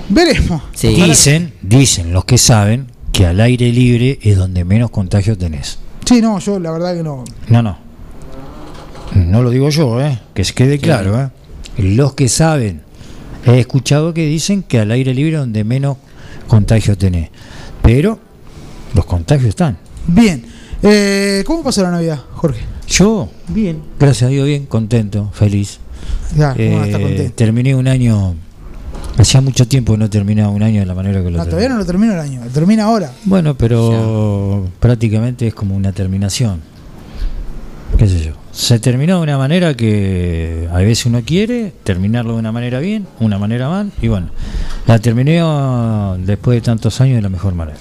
Veremos. Sí. Dicen, dicen los que saben que al aire libre es donde menos contagio tenés. Sí, no, yo la verdad que no. No, no. No lo digo yo, ¿eh? que se quede claro. ¿eh? Los que saben, he escuchado que dicen que al aire libre es donde menos contagio tenés. Pero los contagios están. Bien. Eh, ¿Cómo pasó la Navidad, Jorge? Yo, bien, gracias a Dios, bien, contento, feliz. Ya, ¿cómo va a estar Eh, contento? terminé un año, hacía mucho tiempo que no terminaba un año de la manera que lo No, terminé. todavía no lo termino el año, termina ahora. Bueno, pero prácticamente es como una terminación. ¿Qué sé yo? Se terminó de una manera que a veces uno quiere terminarlo de una manera bien, una manera mal, y bueno, la terminé ah, después de tantos años de la mejor manera.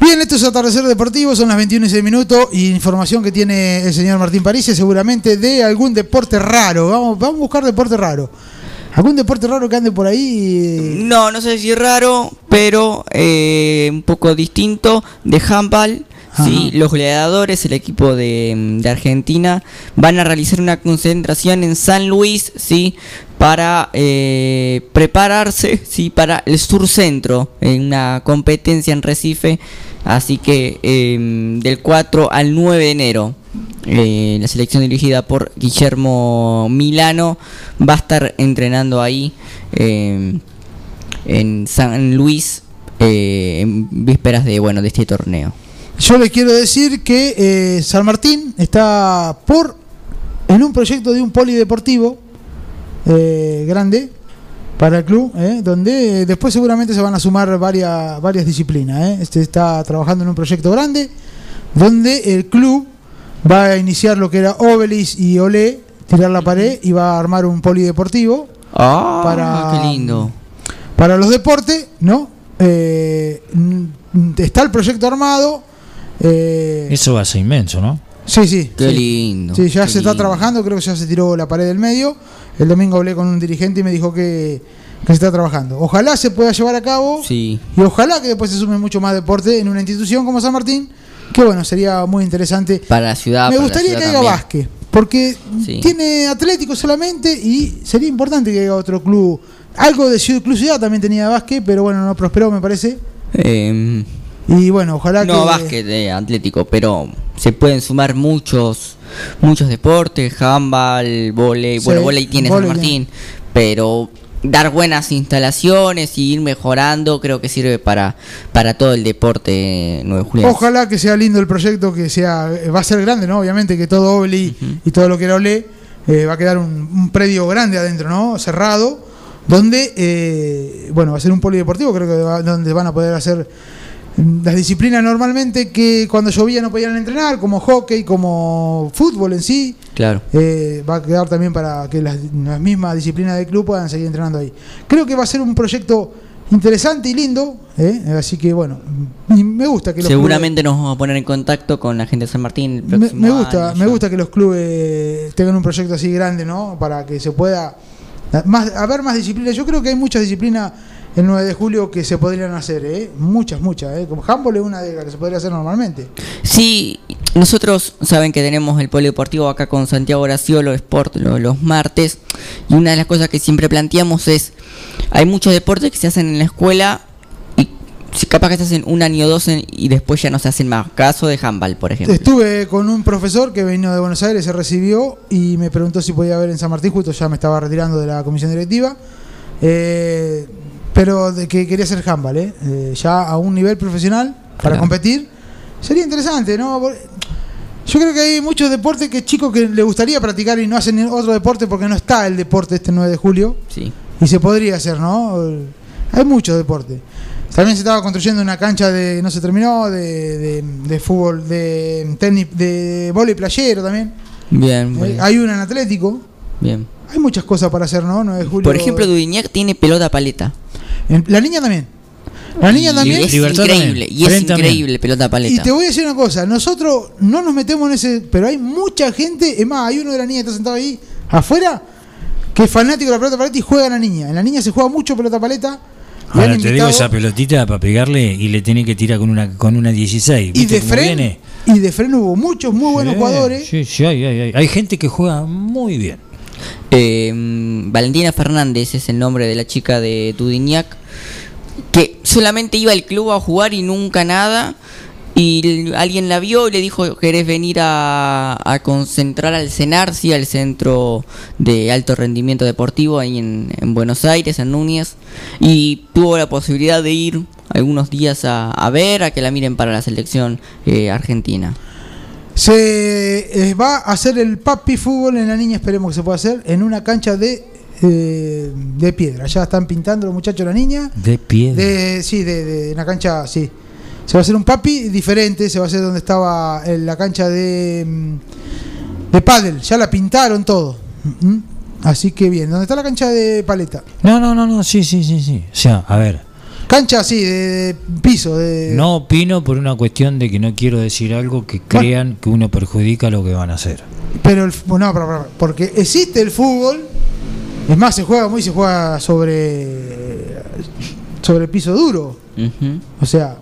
Bien, esto es Atardecer Deportivo, son las 21 y 6 minutos y información que tiene el señor Martín París seguramente de algún deporte raro. Vamos, vamos a buscar deporte raro. ¿Algún deporte raro que ande por ahí? No, no sé si es raro, pero eh, un poco distinto. De handball, sí, los gladiadores, el equipo de, de Argentina, van a realizar una concentración en San Luis, sí, para eh, prepararse, sí, para el Sur Centro, en una competencia en Recife. Así que eh, del 4 al 9 de enero. Eh, la selección dirigida por Guillermo Milano va a estar entrenando ahí eh, en San Luis eh, en vísperas de bueno de este torneo. Yo les quiero decir que San Martín está por en un proyecto de un polideportivo grande para el club, donde después seguramente se van a sumar varias, varias disciplinas. Este está trabajando en un proyecto grande donde el club va a iniciar lo que era Obelis y Olé, tirar la pared y va a armar un polideportivo Ah, para, qué lindo. para los deportes, ¿no? Eh, está el proyecto armado. eh, Eso va a ser inmenso, ¿no? Sí, sí. Qué sí. lindo. Sí, ya se está trabajando, creo que ya se tiró la pared del medio. El domingo hablé con un dirigente y me dijo que, que se está trabajando. Ojalá se pueda llevar a cabo Sí. y ojalá que después se sume mucho más deporte en una institución como San Martín, que bueno, sería muy interesante. Para la ciudad. me gustaría ciudad que haya también. básquet, porque Sí. tiene Atlético solamente y sería importante que haya otro club. Algo de Ciudad Club Ciudad también tenía básquet, pero bueno, no prosperó, me parece. Eh, Y bueno, ojalá no que. básquet de Atlético, pero se pueden sumar muchos muchos deportes, handball, volei, Sí, bueno, volei tiene San Martín, pero dar buenas instalaciones y ir mejorando creo que sirve para para todo el deporte 9 de julio. Ojalá que sea lindo el proyecto, que sea va a ser grande, ¿no? Obviamente que todo Obli y todo lo que era Olé eh, va a quedar un, un predio grande adentro, ¿no? Cerrado, donde, eh, bueno, va a ser un polideportivo, creo que va- donde van a poder hacer las disciplinas normalmente que cuando llovía no podían entrenar, como hockey, como fútbol en sí. Claro. Eh, va a quedar también para que las, las mismas disciplinas del club puedan seguir entrenando ahí. Creo que va a ser un proyecto interesante y lindo, ¿eh? así que bueno, y me gusta que los Seguramente nos vamos a poner en contacto con la gente de San Martín el me, gusta, año, me ya. gusta que los clubes tengan un proyecto así grande, ¿no? Para que se pueda más haber más disciplinas. Yo creo que hay muchas disciplinas el 9 de julio que se podrían hacer, ¿eh? Muchas, muchas, ¿eh? Como handball es una de las que se podría hacer normalmente. Sí, nosotros saben que tenemos el polideportivo acá con Santiago Graciolo Sport lo- los martes y una de las cosas que siempre planteamos es hay muchos deportes que se hacen en la escuela y capaz que se hacen un año o dos en- y después ya no se hacen más. Caso de handball, por ejemplo. Estuve con un profesor que vino de Buenos Aires, se recibió y me preguntó si podía ver en San Martín, justo ya me estaba retirando de la comisión directiva. Eh, pero de que quería hacer handball, ¿eh? Eh, ya a un nivel profesional para Claro. competir. Sería interesante, ¿no? Yo creo que hay muchos deportes que chicos que le gustaría practicar y no hacen otro deporte porque no está el deporte este 9 de julio. Sí. Y se podría hacer, ¿no? Hay muchos deportes. También se estaba construyendo una cancha de, no se terminó, de, de, de fútbol, de tenis, de vóley playero también. Bien, Eh, bien. hay una en Atlético. bien. Hay muchas cosas para hacer, ¿no? 9 de julio. Por ejemplo, Dudignac tiene pelota paleta. La niña también. La niña Y también. es increíble, y es increíble pelota Y paleta. te voy a decir una cosa, nosotros no nos metemos en ese, pero hay mucha gente, es más, hay uno de la niña que está sentado ahí afuera, que es fanático de la pelota paleta y juega a la niña. En la niña se juega mucho pelota paleta. y Ahora han te digo invitado- esa pelotita para pegarle y le tenés que tirar con una con una 16. y ¿viste de cómo Fren, viene? y de Fren hubo muchos muy buenos Sí, jugadores. Sí, sí, hay, hay, hay. Hay gente que juega muy bien. Eh, Valentina Fernández es el nombre de la chica de Dudignac, que solamente iba al club a jugar y nunca nada. Y alguien la vio y le dijo, ¿querés venir a, concentrar al CENARSI, al Centro de Alto Rendimiento Deportivo ahí en, en Buenos Aires, en Núñez? Y tuvo la posibilidad de ir algunos días a, a ver, a que la miren para la selección eh, argentina. Se eh, va a hacer el papi fútbol en la niña, esperemos que se pueda hacer, en una cancha de, eh, de piedra. Ya están pintando los muchachos la niña. De piedra. De, sí, de, de una cancha, sí. Se va a hacer un papi diferente, se va a hacer donde estaba en la cancha de, mm, de pádel. Ya la pintaron todo. Mm, Así que bien, ¿dónde está la cancha de paleta? No, no, no, no, sí, sí, sí, sí. O sea, a ver, Cancha así, de, de piso, de... no opino por una cuestión de que no quiero decir algo que crean que uno perjudica lo que van a hacer. Pero el, no, porque existe el fútbol, es más, se juega muy, se juega sobre sobre piso duro. O sea,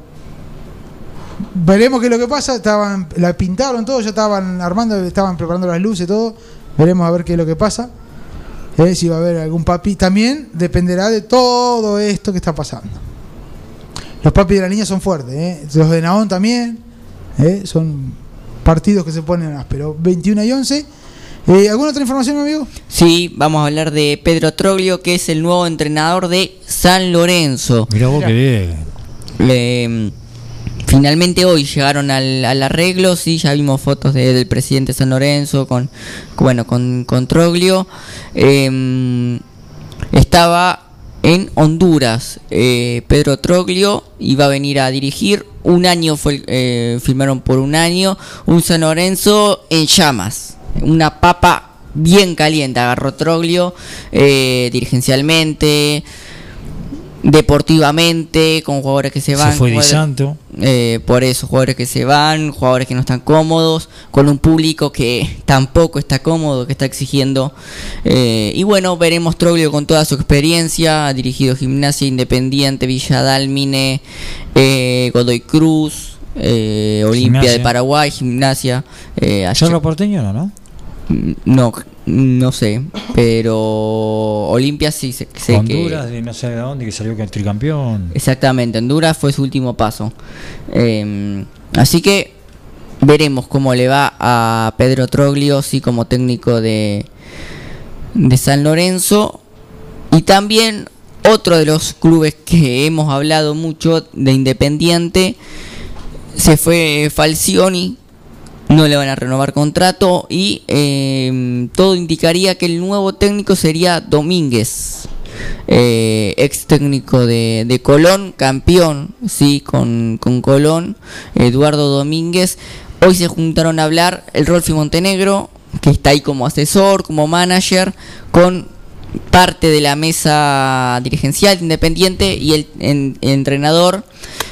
veremos qué es lo que pasa. Estaban, la pintaron todo, ya estaban armando, estaban preparando las luces, todo. Veremos a ver qué es lo que pasa. Eh, si va a haber algún papi. También dependerá de todo esto que está pasando. Los papis de la niña son fuertes, eh. los de Naón también. eh, Son partidos que se ponen ásperos. 21 y 11. Eh, ¿Alguna otra información, amigo? Sí, vamos a hablar de Pedro Troglio, que es el nuevo entrenador de San Lorenzo. Mira vos qué bien. Le- finalmente hoy llegaron al, al arreglo, sí, ya vimos fotos de- del presidente San Lorenzo con, bueno, con, con Troglio. Eh, estaba en Honduras, eh, Pedro Troglio iba a venir a dirigir. Un año fue, el- eh, firmaron por un año, un San Lorenzo en llamas, una papa bien caliente, agarró Troglio eh, dirigencialmente, deportivamente, con jugadores que se van. Se fue Di jugadores- Santo. eh, por eso, jugadores que se van, jugadores que no están cómodos, con un público que tampoco está cómodo, que está exigiendo. Eh, y bueno, veremos Troglio con toda su experiencia, ha dirigido Gimnasia Independiente, Villa Dálmine, eh, Godoy Cruz, eh, Olimpia de. Paraguay, Gimnasia. Eh, Cerro Porteño no, ¿no? no, no sé, pero Olimpia sí sé, sé Honduras, que... de no sé de dónde, que salió que tricampeón. Exactamente, Honduras fue su último paso. Eh, así que veremos cómo le va a Pedro Troglio, sí, como técnico de, de San Lorenzo. Y también otro de los clubes que hemos hablado mucho de Independiente, se fue Falcioni, no le van a renovar contrato y eh, todo indicaría que el nuevo técnico sería Domínguez, eh, ex técnico de, de Colón, campeón, sí, con, con Colón, Eduardo Domínguez. Hoy se juntaron a hablar el Rolfi Montenegro, que está ahí como asesor, como manager, con parte de la mesa dirigencial de independiente y el entrenador,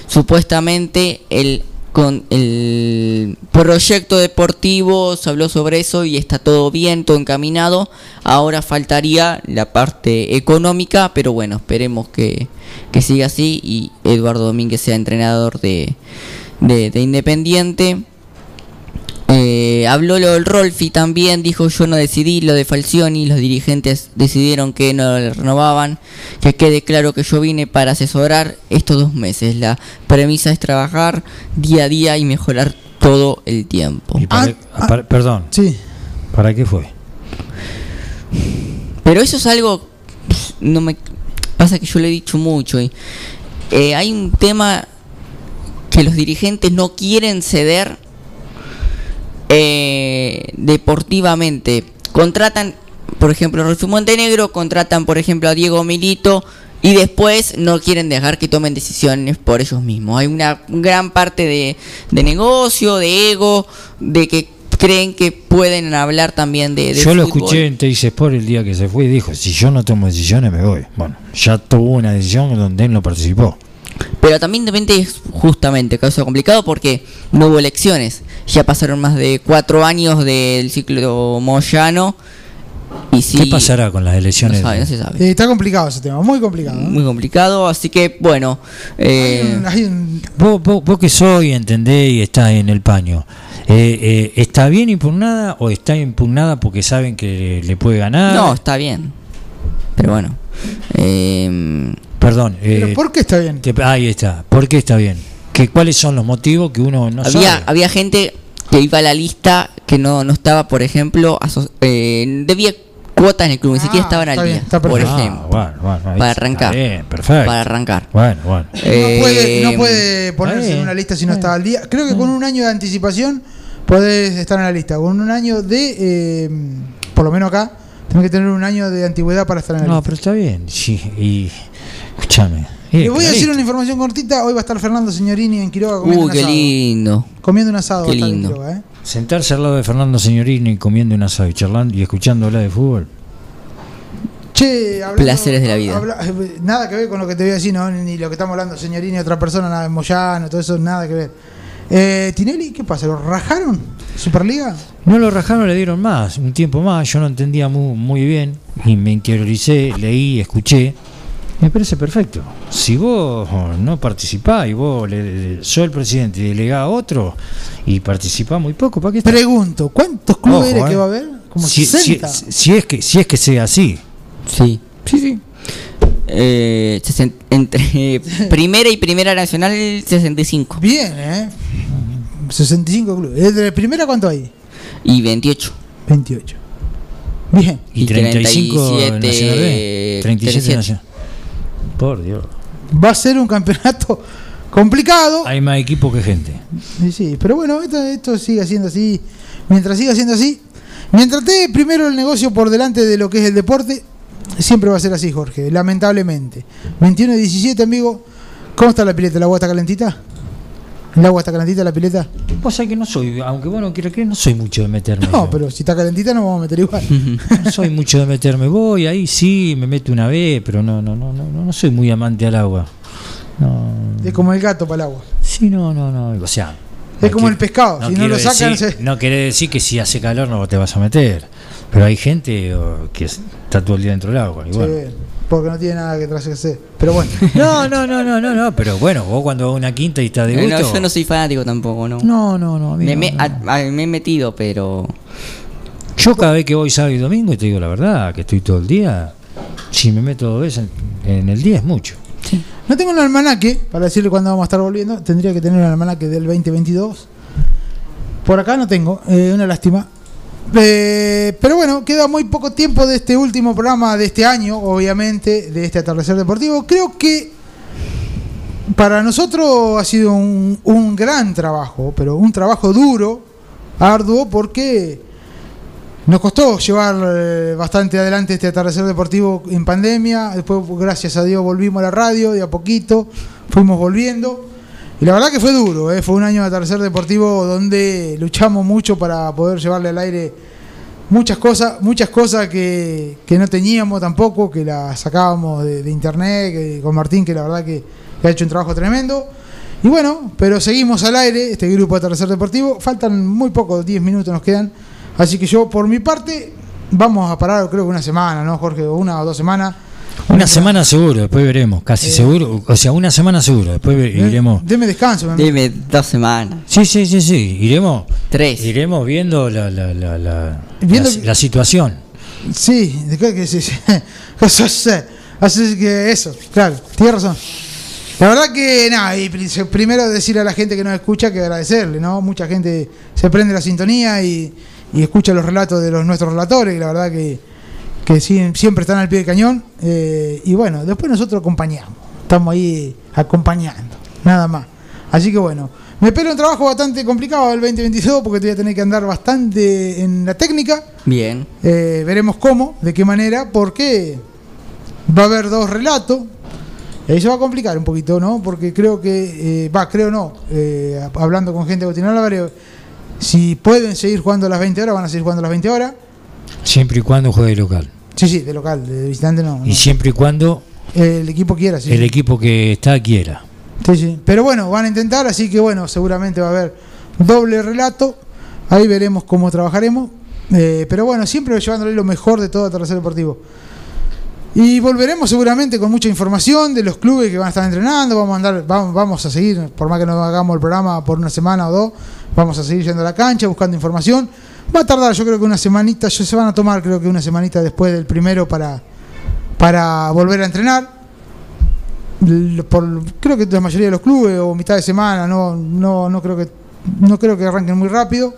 supuestamente el con el proyecto deportivo se habló sobre eso y está todo bien, todo encaminado. Ahora faltaría la parte económica, pero bueno, esperemos que, que siga así y Eduardo Domínguez sea entrenador de, de, de Independiente. Eh, habló lo del Rolfi también, dijo yo no decidí lo de Falcioni, los dirigentes decidieron que no le renovaban, que quede claro que yo vine para asesorar estos dos meses, la premisa es trabajar día a día y mejorar todo el tiempo. Y para- para- perdón. Sí. ¿Para qué fue? Pero eso es algo, no me pasa que yo le he dicho mucho. Y, eh, hay un tema que los dirigentes no quieren ceder eh, deportivamente contratan, por ejemplo, Rolfo Montenegro, contratan, por ejemplo, a Diego Milito y después no quieren dejar que tomen decisiones por ellos mismos. Hay una gran parte de, de negocio, de ego, de que creen que pueden hablar también de, de Yo lo fútbol. escuché en Teis Sport el día que se fue y dijo, si yo no tomo decisiones me voy. Bueno, ya tuvo una decisión donde él no participó. Pero también Independiente es justamente caso complicado porque no hubo elecciones. Ya pasaron más de cuatro años del ciclo Moyano. Y sí, ¿Qué pasará con las elecciones? No, sabe, no se sabe. Eh, está complicado ese tema, muy complicado. Muy complicado, así que bueno. eh, Hay un- Vos, vos, vos que soy, entendés y está en el paño. eh, eh, ¿Está bien impugnada o está impugnada porque saben que le puede ganar? no, está bien. Pero bueno. Eh, Perdón. ¿Pero eh, por qué está bien? te- ahí está. ¿Por qué está bien? ¿Qué, ¿Cuáles son los motivos que uno no había, sabe? había gente que iba a la lista que no, no estaba, por ejemplo, aso- eh, debía cuotas en el club, ni siquiera estaban al día, por ejemplo. Ah, bueno, bueno, ahí para está arrancar. bien, perfecto. Para arrancar. Bueno, bueno. No puede, no Eh, puede ponerse bien, en una lista si no está al día. Creo que con un año de anticipación podés estar en la lista. Con un año de, eh, por lo menos acá, tenés que tener un año de antigüedad para estar en la No, lista. pero está bien. Sí, y escúchame. eh, Les voy a decir una información cortita. Hoy va a estar Fernando Signorini en Quiroga comiendo Uy, un qué asado. lindo. Comiendo un asado. Qué va a estar en lindo. Quiroga, ¿eh? Sentarse al lado de Fernando Signorini comiendo un asado y charlando y escuchando hablar de fútbol. Che, hablando- Placeres de la vida. habla- eh, nada que ver con lo que te voy a decir, no, ni lo que estamos hablando, Signorini, otra persona, nada de Moyano, todo eso, nada que ver. Eh, Tinelli, ¿qué pasa? ¿Lo rajaron? ¿Superliga? No lo rajaron, le dieron más, un tiempo más. Yo no entendía muy, muy bien y me interioricé, leí, escuché. Me parece perfecto. Si vos no participás y vos le, le- sos el presidente y delegás a otro y participás muy poco, ¿para qué estás? Pregunto, ¿cuántos clubes Ojo, eres eh. que va a haber? Como si, si- 60. si es que, si es que sea así. Sí, sí, sí. Eh, entre primera y primera nacional, 65. Bien, ¿eh? 65 clubes. ¿Eh, ¿De primera cuánto hay? Y 28. 28. Bien. Y 35 Nacional B. 37, 37 Nacional. Por Dios. Va a ser un campeonato complicado. Hay más equipo que gente. Sí, sí, pero bueno, esto, esto sigue siendo así. Mientras siga siendo así, mientras esté primero el negocio por delante de lo que es el deporte, siempre va a ser así, Jorge, lamentablemente. 21 y 17, amigo. ¿Cómo está la pileta? ¿El agua está calentita? ¿El agua está calentita, la pileta? Vos sabés que no soy, aunque vos no quieras creer, no soy mucho de meterme. No, yo. pero si está calentita nos vamos a meter igual. No soy mucho de meterme. Voy ahí sí, me meto una vez, pero no, no, no, no, no, no soy muy amante al agua. No. Es como el gato para el agua. Sí, no, no, no. O sea. Es como el pescado, si no lo sacan, decir- se- No quiere decir que si hace calor no te vas a meter. Pero hay gente oh, que está todo el día dentro del agua. bueno. Sí, porque no tiene nada que traerse. Pero bueno. No, no, no, no, no, no. Pero bueno, vos cuando vas a una quinta y estás de gusto. no, yo no soy fanático tampoco, ¿no? No, no, no. Me, no, me- no. a- a- me he metido, pero. Yo cada vez que voy sábado y domingo, y te digo la verdad, que estoy todo el día, si me meto dos veces en, en el día es mucho. No tengo un almanaque para decirle cuándo vamos a estar volviendo. Tendría que tener un almanaque del 2022. Por acá no tengo, eh, una lástima. Eh, pero bueno, queda muy poco tiempo de este último programa de este año, obviamente, de este atardecer deportivo. Creo que para nosotros ha sido un, gran trabajo, pero un trabajo duro, arduo, porque nos costó llevar eh, bastante adelante este atardecer deportivo en pandemia. Después, gracias a Dios, volvimos a la radio de a poquito, fuimos volviendo. Y la verdad que fue duro, eh, fue un año de atardecer deportivo donde luchamos mucho para poder llevarle al aire muchas cosas, muchas cosas que, que no teníamos tampoco, que las sacábamos de, internet, que- con Martín, que la verdad que, ha hecho un trabajo tremendo. Y bueno, pero seguimos al aire, este grupo de Atardecer Deportivo. Faltan muy pocos, 10 minutos nos quedan. Así que yo, por mi parte, vamos a parar, creo que una semana, ¿no, Jorge? Una o dos semanas. Una semana seguro, después veremos, casi seguro. O sea, una semana seguro, después ve- iremos. Deme descanso. Dime dos semanas. Sí, sí, sí, sí, iremos. Tres. Iremos viendo la, la, la, la, Viendo- la- la situación. Sí, de que, sí, sí. Así que eso, claro, tienes razón. La verdad que nada, y pri- primero decir a la gente que nos escucha que agradecerle, ¿no? Mucha gente se prende la sintonía y, y escucha los relatos de los nuestros relatores, y la verdad que, que siempre están al pie del cañón. eh, y bueno, después nosotros acompañamos, estamos ahí acompañando, nada más. Así que bueno, me espera un trabajo bastante complicado el 2022 porque te voy a tener que andar bastante en la técnica. Bien. Eh, veremos cómo, de qué manera, porque va a haber dos relatos. Eso va a complicar un poquito, ¿no? Porque creo que, eh, va, creo no, eh, hablando con gente de Botinal Álvarez, si pueden seguir jugando a las 20 horas, van a seguir jugando a las 20 horas. Siempre y cuando juegue local. Sí, sí, de local, de visitante no. Y siempre y cuando El equipo quiera, sí. el equipo que está quiera. Sí, sí. Pero bueno, van a intentar, así que bueno, seguramente va a haber doble relato. Ahí veremos cómo trabajaremos. Eh, pero bueno, siempre llevándole lo mejor de todo a Tercer Deportivo. Y volveremos seguramente con mucha información de los clubes que van a estar entrenando. Vamos a andar, vamos, vamos a seguir, por más que no hagamos el programa por una semana o dos, vamos a seguir yendo a la cancha, buscando información. Va a tardar, yo creo que una semanita, se van a tomar, creo que una semanita después del primero para, para volver a entrenar. Creo que la mayoría de los clubes o mitad de semana, no, no, no creo que no creo que arranquen muy rápido.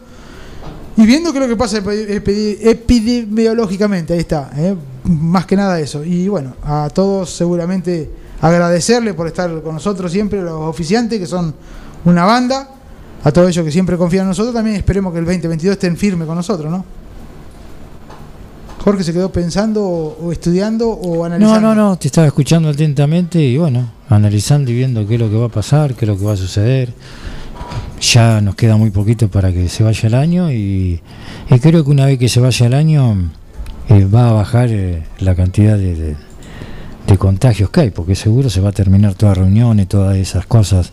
Y viendo lo que pasa epi- epi- epidemiológicamente, ahí está, ¿eh? más que nada eso. Y bueno, a todos seguramente agradecerle por estar con nosotros siempre, los oficiantes que son una banda, a todos ellos que siempre confían en nosotros, también esperemos que el 2022 estén firmes con nosotros, ¿no? Jorge se quedó pensando o, estudiando o No, analizando. no, no, te estaba escuchando atentamente y bueno, analizando y viendo qué es lo que va a pasar, qué es lo que va a suceder. Ya nos queda muy poquito para que se vaya el año y, y creo que una vez que se vaya el año eh, va a bajar eh, la cantidad de, de- de contagios que hay, porque seguro se va a terminar todas reuniones, todas esas cosas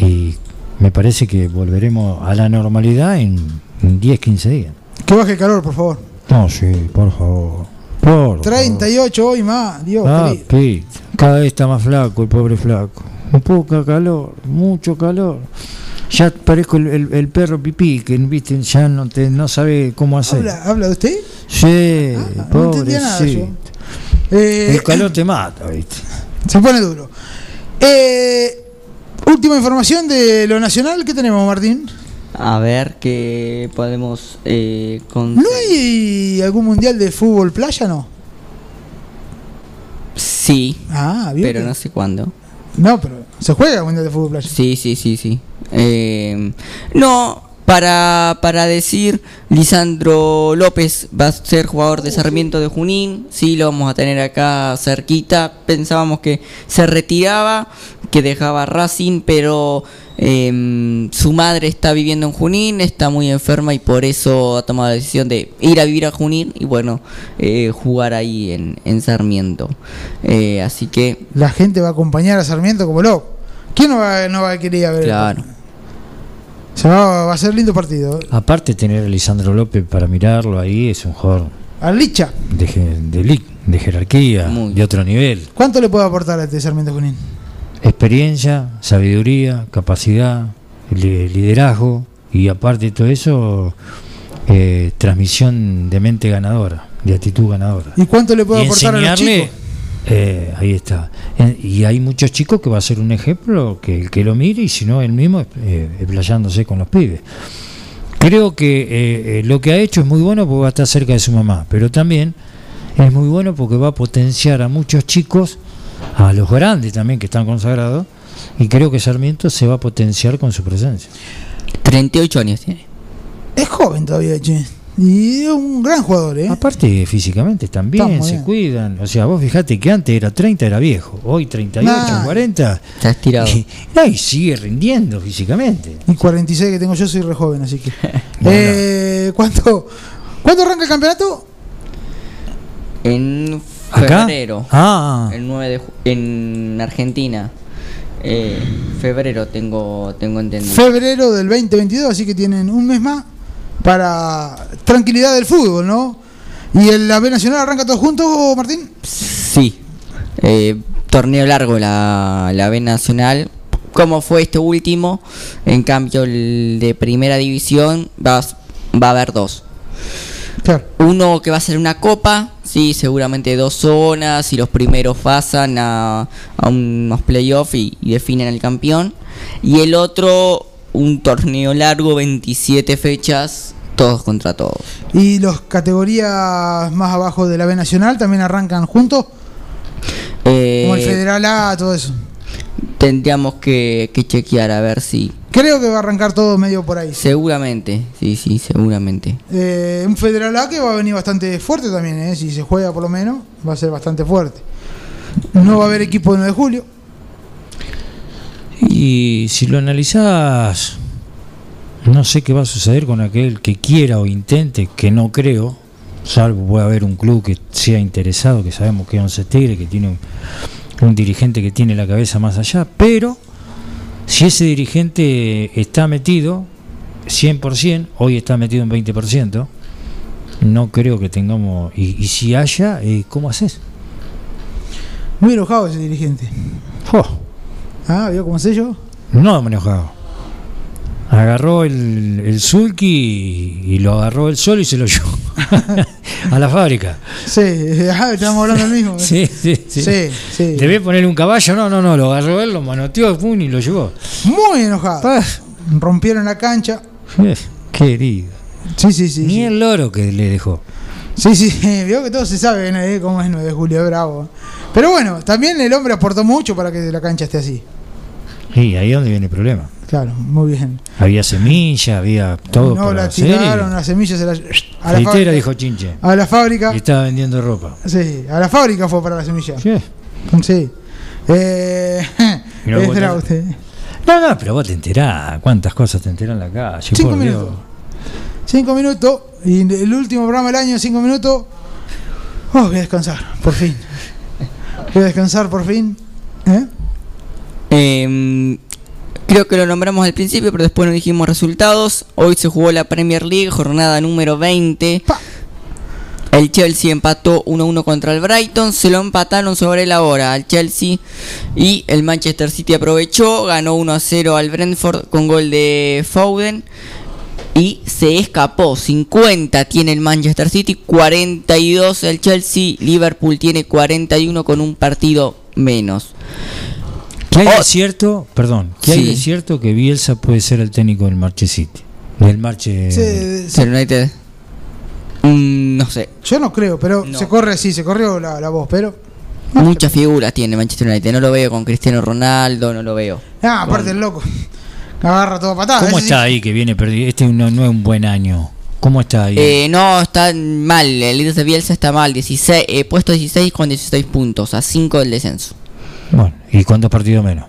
y me parece que volveremos a la normalidad en, en 10, 15 días. Que baje el calor, por favor. No, sí, por favor. Por 38 hoy más, Dios. Ah. Pete, cada vez está más flaco el pobre flaco. Un poco calor, mucho calor. Ya parezco el, el- el perro pipí, que viste, ya no te, no sabe cómo hacer. ¿Habla, ¿Habla de usted? Sí, no entendía nada pobrecito. yo. Eh, El calor te mata, viste. Se pone duro. Eh, última información de lo nacional. ¿Qué tenemos, Martín? A ver qué podemos eh, con... ¿No hay algún mundial de fútbol playa, no? Sí. Ah, bien. Pero no sé cuándo. No, pero se juega el mundial de fútbol playa. Sí, sí, sí, sí. Eh, no, para, para decir, Lisandro López va a ser jugador de Sarmiento de Junín. Sí, lo vamos a tener acá cerquita. Pensábamos que se retiraba, que dejaba Racing, pero eh, su madre está viviendo en Junín, está muy enferma y por eso ha tomado la decisión de ir a vivir a Junín y bueno, eh, jugar ahí en, en Sarmiento. Eh, así que, La gente va a acompañar a Sarmiento como loco. ¿Quién no va, no va a querer ir a ver? el claro. Se va, va a ser lindo partido. Aparte tener a Lisandro López para mirarlo ahí es un jugador Al Licha. de, de, li- de jerarquía, de otro nivel. ¿Cuánto le puede aportar a este Sarmiento Junín? Experiencia, sabiduría, capacidad, li- liderazgo y aparte de todo eso, eh, transmisión de mente ganadora, de actitud ganadora. ¿Y cuánto le puede Y aportar a los chicos? eh, ahí está. En- y hay muchos chicos que va a ser un ejemplo que el que lo mire y si no, él mismo eh, explayándose con los pibes. Creo que eh, eh, lo que ha hecho es muy bueno porque va a estar cerca de su mamá, pero también es muy bueno porque va a potenciar a muchos chicos, a los grandes también que están consagrados, y creo que Sarmiento se va a potenciar con su presencia. 38 años tiene. Es joven todavía, che. Y es un gran jugador, ¿eh? Aparte, físicamente muy se bien. cuidan. O sea, vos fijate que antes era 30, era viejo. Hoy 38, Nah. 40. Está estirado. Y, no, y sigue rindiendo físicamente. Y 46 que tengo yo, soy re joven, así que. eh, ¿cuánto, ¿Cuándo arranca el campeonato? En ¿Acá? febrero. Ah. El 9 de ju- en Argentina. Eh, febrero tengo tengo entendido. Febrero del 2022, así que tienen un mes más para tranquilidad del fútbol, ¿no? ¿Y el la B Nacional arranca todos juntos, Martín? Sí. Eh, torneo largo la, la B Nacional. Como fue este último. En cambio, el de primera división va, a- va a haber dos. Uno que va a ser una copa, sí, seguramente dos zonas y los primeros pasan a, a unos playoffs y, y definen al campeón. Y el otro, un torneo largo, 27 fechas, todos contra todos. ¿Y los categorías más abajo de la B Nacional también arrancan juntos? Eh, Como el Federal A, todo eso. tendríamos que, que chequear a ver si. Creo que va a arrancar todo medio por ahí. Seguramente, sí, sí, seguramente. Eh, un Federal A que va a venir bastante fuerte también, ¿eh? si se juega por lo menos, va a ser bastante fuerte. No va a haber equipo de 9 de julio. Y si lo analizás, no sé qué va a suceder con aquel que quiera o intente, que no creo, salvo puede haber un club que sea interesado, que sabemos que es Once Tigre, que tiene un, un dirigente que tiene la cabeza más allá, pero si ese dirigente está metido 100%, hoy está metido en 20%, no creo que tengamos, y, y si haya, eh, ¿cómo haces? Muy enojado ese dirigente. Oh, Ah, ¿vio cómo sé yo? no me enojado. Agarró el, el sulky y, y lo agarró él solo y se lo llevó a la fábrica. Sí, ah, estamos hablando del mismo. Sí, sí, sí. Sí, sí. Debé ponerle un caballo, no, no, no, lo agarró él, lo manoteó pum, y lo llevó. Muy enojado. Rompieron la cancha. Eh, Querido. Sí, sí, sí. Ni sí. el loro que le dejó. Sí, sí, vio que todo se sabe ¿no? cómo es 9 de julio, bravo. Pero bueno, también el hombre aportó mucho para que la cancha esté así. Y ahí es donde viene el problema. Claro, muy bien. Había semilla, había todo no, para la hacer. tiraron, las semillas se las. A la, fábrica, dijo chinche. a la fábrica. Y estaba vendiendo ropa. Sí, a la fábrica fue para la semilla. Sí. Sí. Eh, Mirá, es usted. No, no, pero vos te enterás. ¿Cuántas cosas te enterás en la calle? Cinco por Dios. minutos. Cinco minutos. Y el último programa del año, cinco minutos. Oh, voy a descansar, por fin. Voy a descansar por fin. ¿Eh? Em, creo que lo nombramos al principio, pero después no dijimos resultados. Hoy se jugó la Premier League, jornada número 20. El Chelsea empató 1-1 contra el Brighton, se lo empataron sobre la hora al Chelsea y el Manchester City aprovechó, ganó 1-0 al Brentford con gol de Foden y se escapó. 50 tiene el Manchester City, 42 el Chelsea, Liverpool tiene 41 con un partido menos. ¿Qué hay de cierto? Perdón. ¿Qué hay Sí. de cierto que Bielsa puede ser el técnico del Marche City? Del Marche. Sí, El United. Mm, no sé. Yo no creo, pero se corre, sí, se corrió la, la voz, pero. Muchas figuras tiene Manchester United. No lo veo con Cristiano Ronaldo, no lo veo. Ah, aparte el loco. Agarra todo patada. ¿Cómo está sí. ahí que viene perdido? Este no, no es un buen año. ¿Cómo está ahí? Eh, no, está mal. El líder de Bielsa está mal. 16, eh, puesto 16 con 16 puntos. A 5 del descenso. Bueno, ¿y cuántos partidos menos?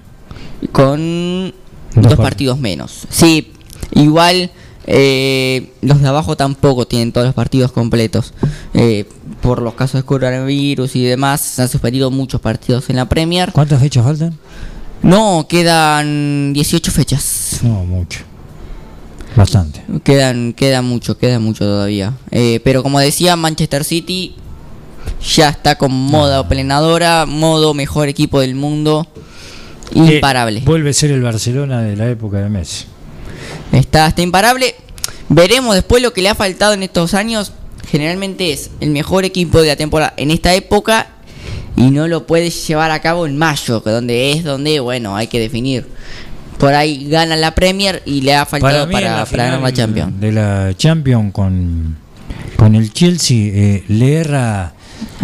Con Dos dos, par- partidos menos. Sí, igual eh, los de abajo tampoco tienen todos los partidos completos. Eh, por los casos de coronavirus y demás, se han suspendido muchos partidos en la Premier. ¿Cuántas fechas faltan? No, quedan 18 fechas. No, mucho. Bastante. Quedan, queda mucho, queda mucho todavía. Eh, pero como decía, Manchester City ya está con moda plenadora, modo mejor equipo del mundo, imparable. Eh, vuelve a ser el Barcelona de la época de Messi. Está, está imparable. Veremos después lo que le ha faltado en estos años. Generalmente es el mejor equipo de la temporada en esta época y no lo puede llevar a cabo en mayo, que donde es donde, bueno, hay que definir. Por ahí gana la Premier y le ha faltado para, la para ganar la Champions. De la Champions con, con el Chelsea, eh, le erra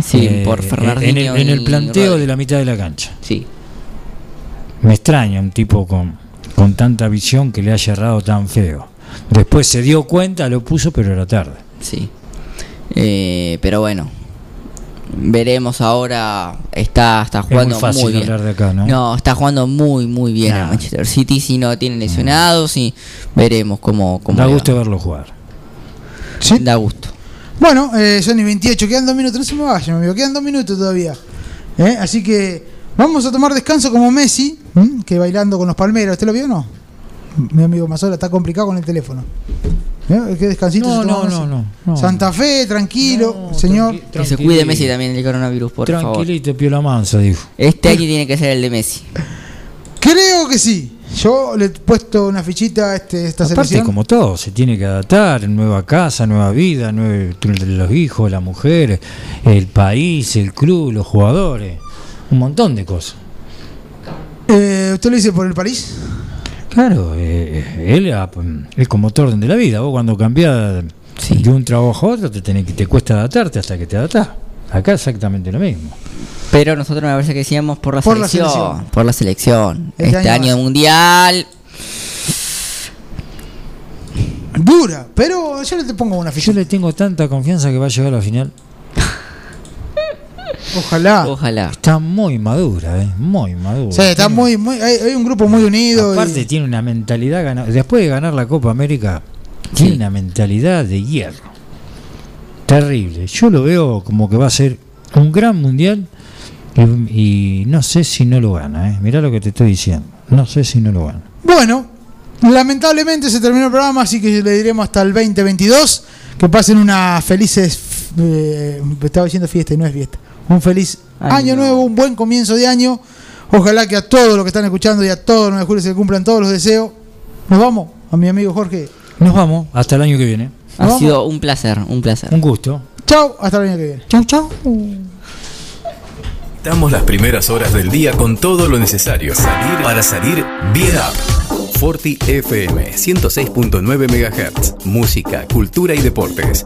Sí, eh, por en el, en el planteo Rodri. de la mitad de la cancha. Sí. Me extraña un tipo con, con tanta visión que le haya errado tan feo. Después se dio cuenta, lo puso, pero era tarde. Sí. Eh, pero bueno. Veremos ahora. Está, está muy jugando muy, fácil bien. hablar de acá, ¿no? está jugando muy, muy bien el Nah. Manchester City. Si no tiene lesionados, y veremos cómo. cómo Da gusto verlo jugar. Da gusto. Bueno, eh, son y 28, quedan dos minutos, no se me vayan, amigo, quedan dos minutos todavía. ¿Eh? Así que vamos a tomar descanso como Messi, ¿m? que bailando con los palmeros. ¿Usted lo vio o no? Mi amigo Mazola está complicado con el teléfono. ¿Eh? ¿Qué descansito No, se no, no, no, no. Santa Fe, tranquilo, señor. Que se cuide Messi también del coronavirus, por favor. Tranquilito, piola mansa, dijo. Este año tiene que ser el de Messi. Creo que sí. Yo le he puesto una fichita a este, esta Aparte, selección. como todo, se tiene que adaptar, nueva casa, nueva vida, nueve, los hijos, la mujer, el país, el club, los jugadores, un montón de cosas. Eh, ¿Usted lo dice por el París? Claro, eh, él ah, pues, es como todo orden de la vida. Vos cuando cambiás de un trabajo a otro te, tenés, que- te cuesta adaptarte hasta que te adaptás. Acá exactamente lo mismo. Pero nosotros me parece que decíamos por la Por la selección. Por la selección. Este Este, año año, mundial. Dura, pero yo le pongo una Yo ficha. le tengo tanta confianza que va a llegar a la final. Ojalá. Ojalá. Está muy madura, ¿eh? Muy madura. Sí, está muy, muy, hay, hay un grupo muy unido. y- Aparte tiene una mentalidad. Después de ganar la Copa América, tiene una mentalidad de hierro. Terrible. Yo lo veo como que va a ser un gran mundial y, y no sé si no lo gana. ¿eh? Mirá lo que te estoy diciendo. No sé si no lo gana. Bueno, lamentablemente se terminó el programa, así que le diremos hasta el 2022. Que pasen unas felices. eh, estaba diciendo fiesta y no es fiesta. Un feliz año, Año. nuevo, un buen comienzo de año. Ojalá que a todos los que están escuchando y a todos los 9 de julio se cumplan todos los deseos. Nos vamos, a mi amigo Jorge. Nos vamos hasta el año que viene. Ha Vamos. sido un placer, un placer. Un gusto. Chao, hasta el año que viene. Chau, chau. Damos las primeras horas del día con todo lo necesario salir para salir bien up. Forti FM 106.9 MHz. Música, cultura y deportes.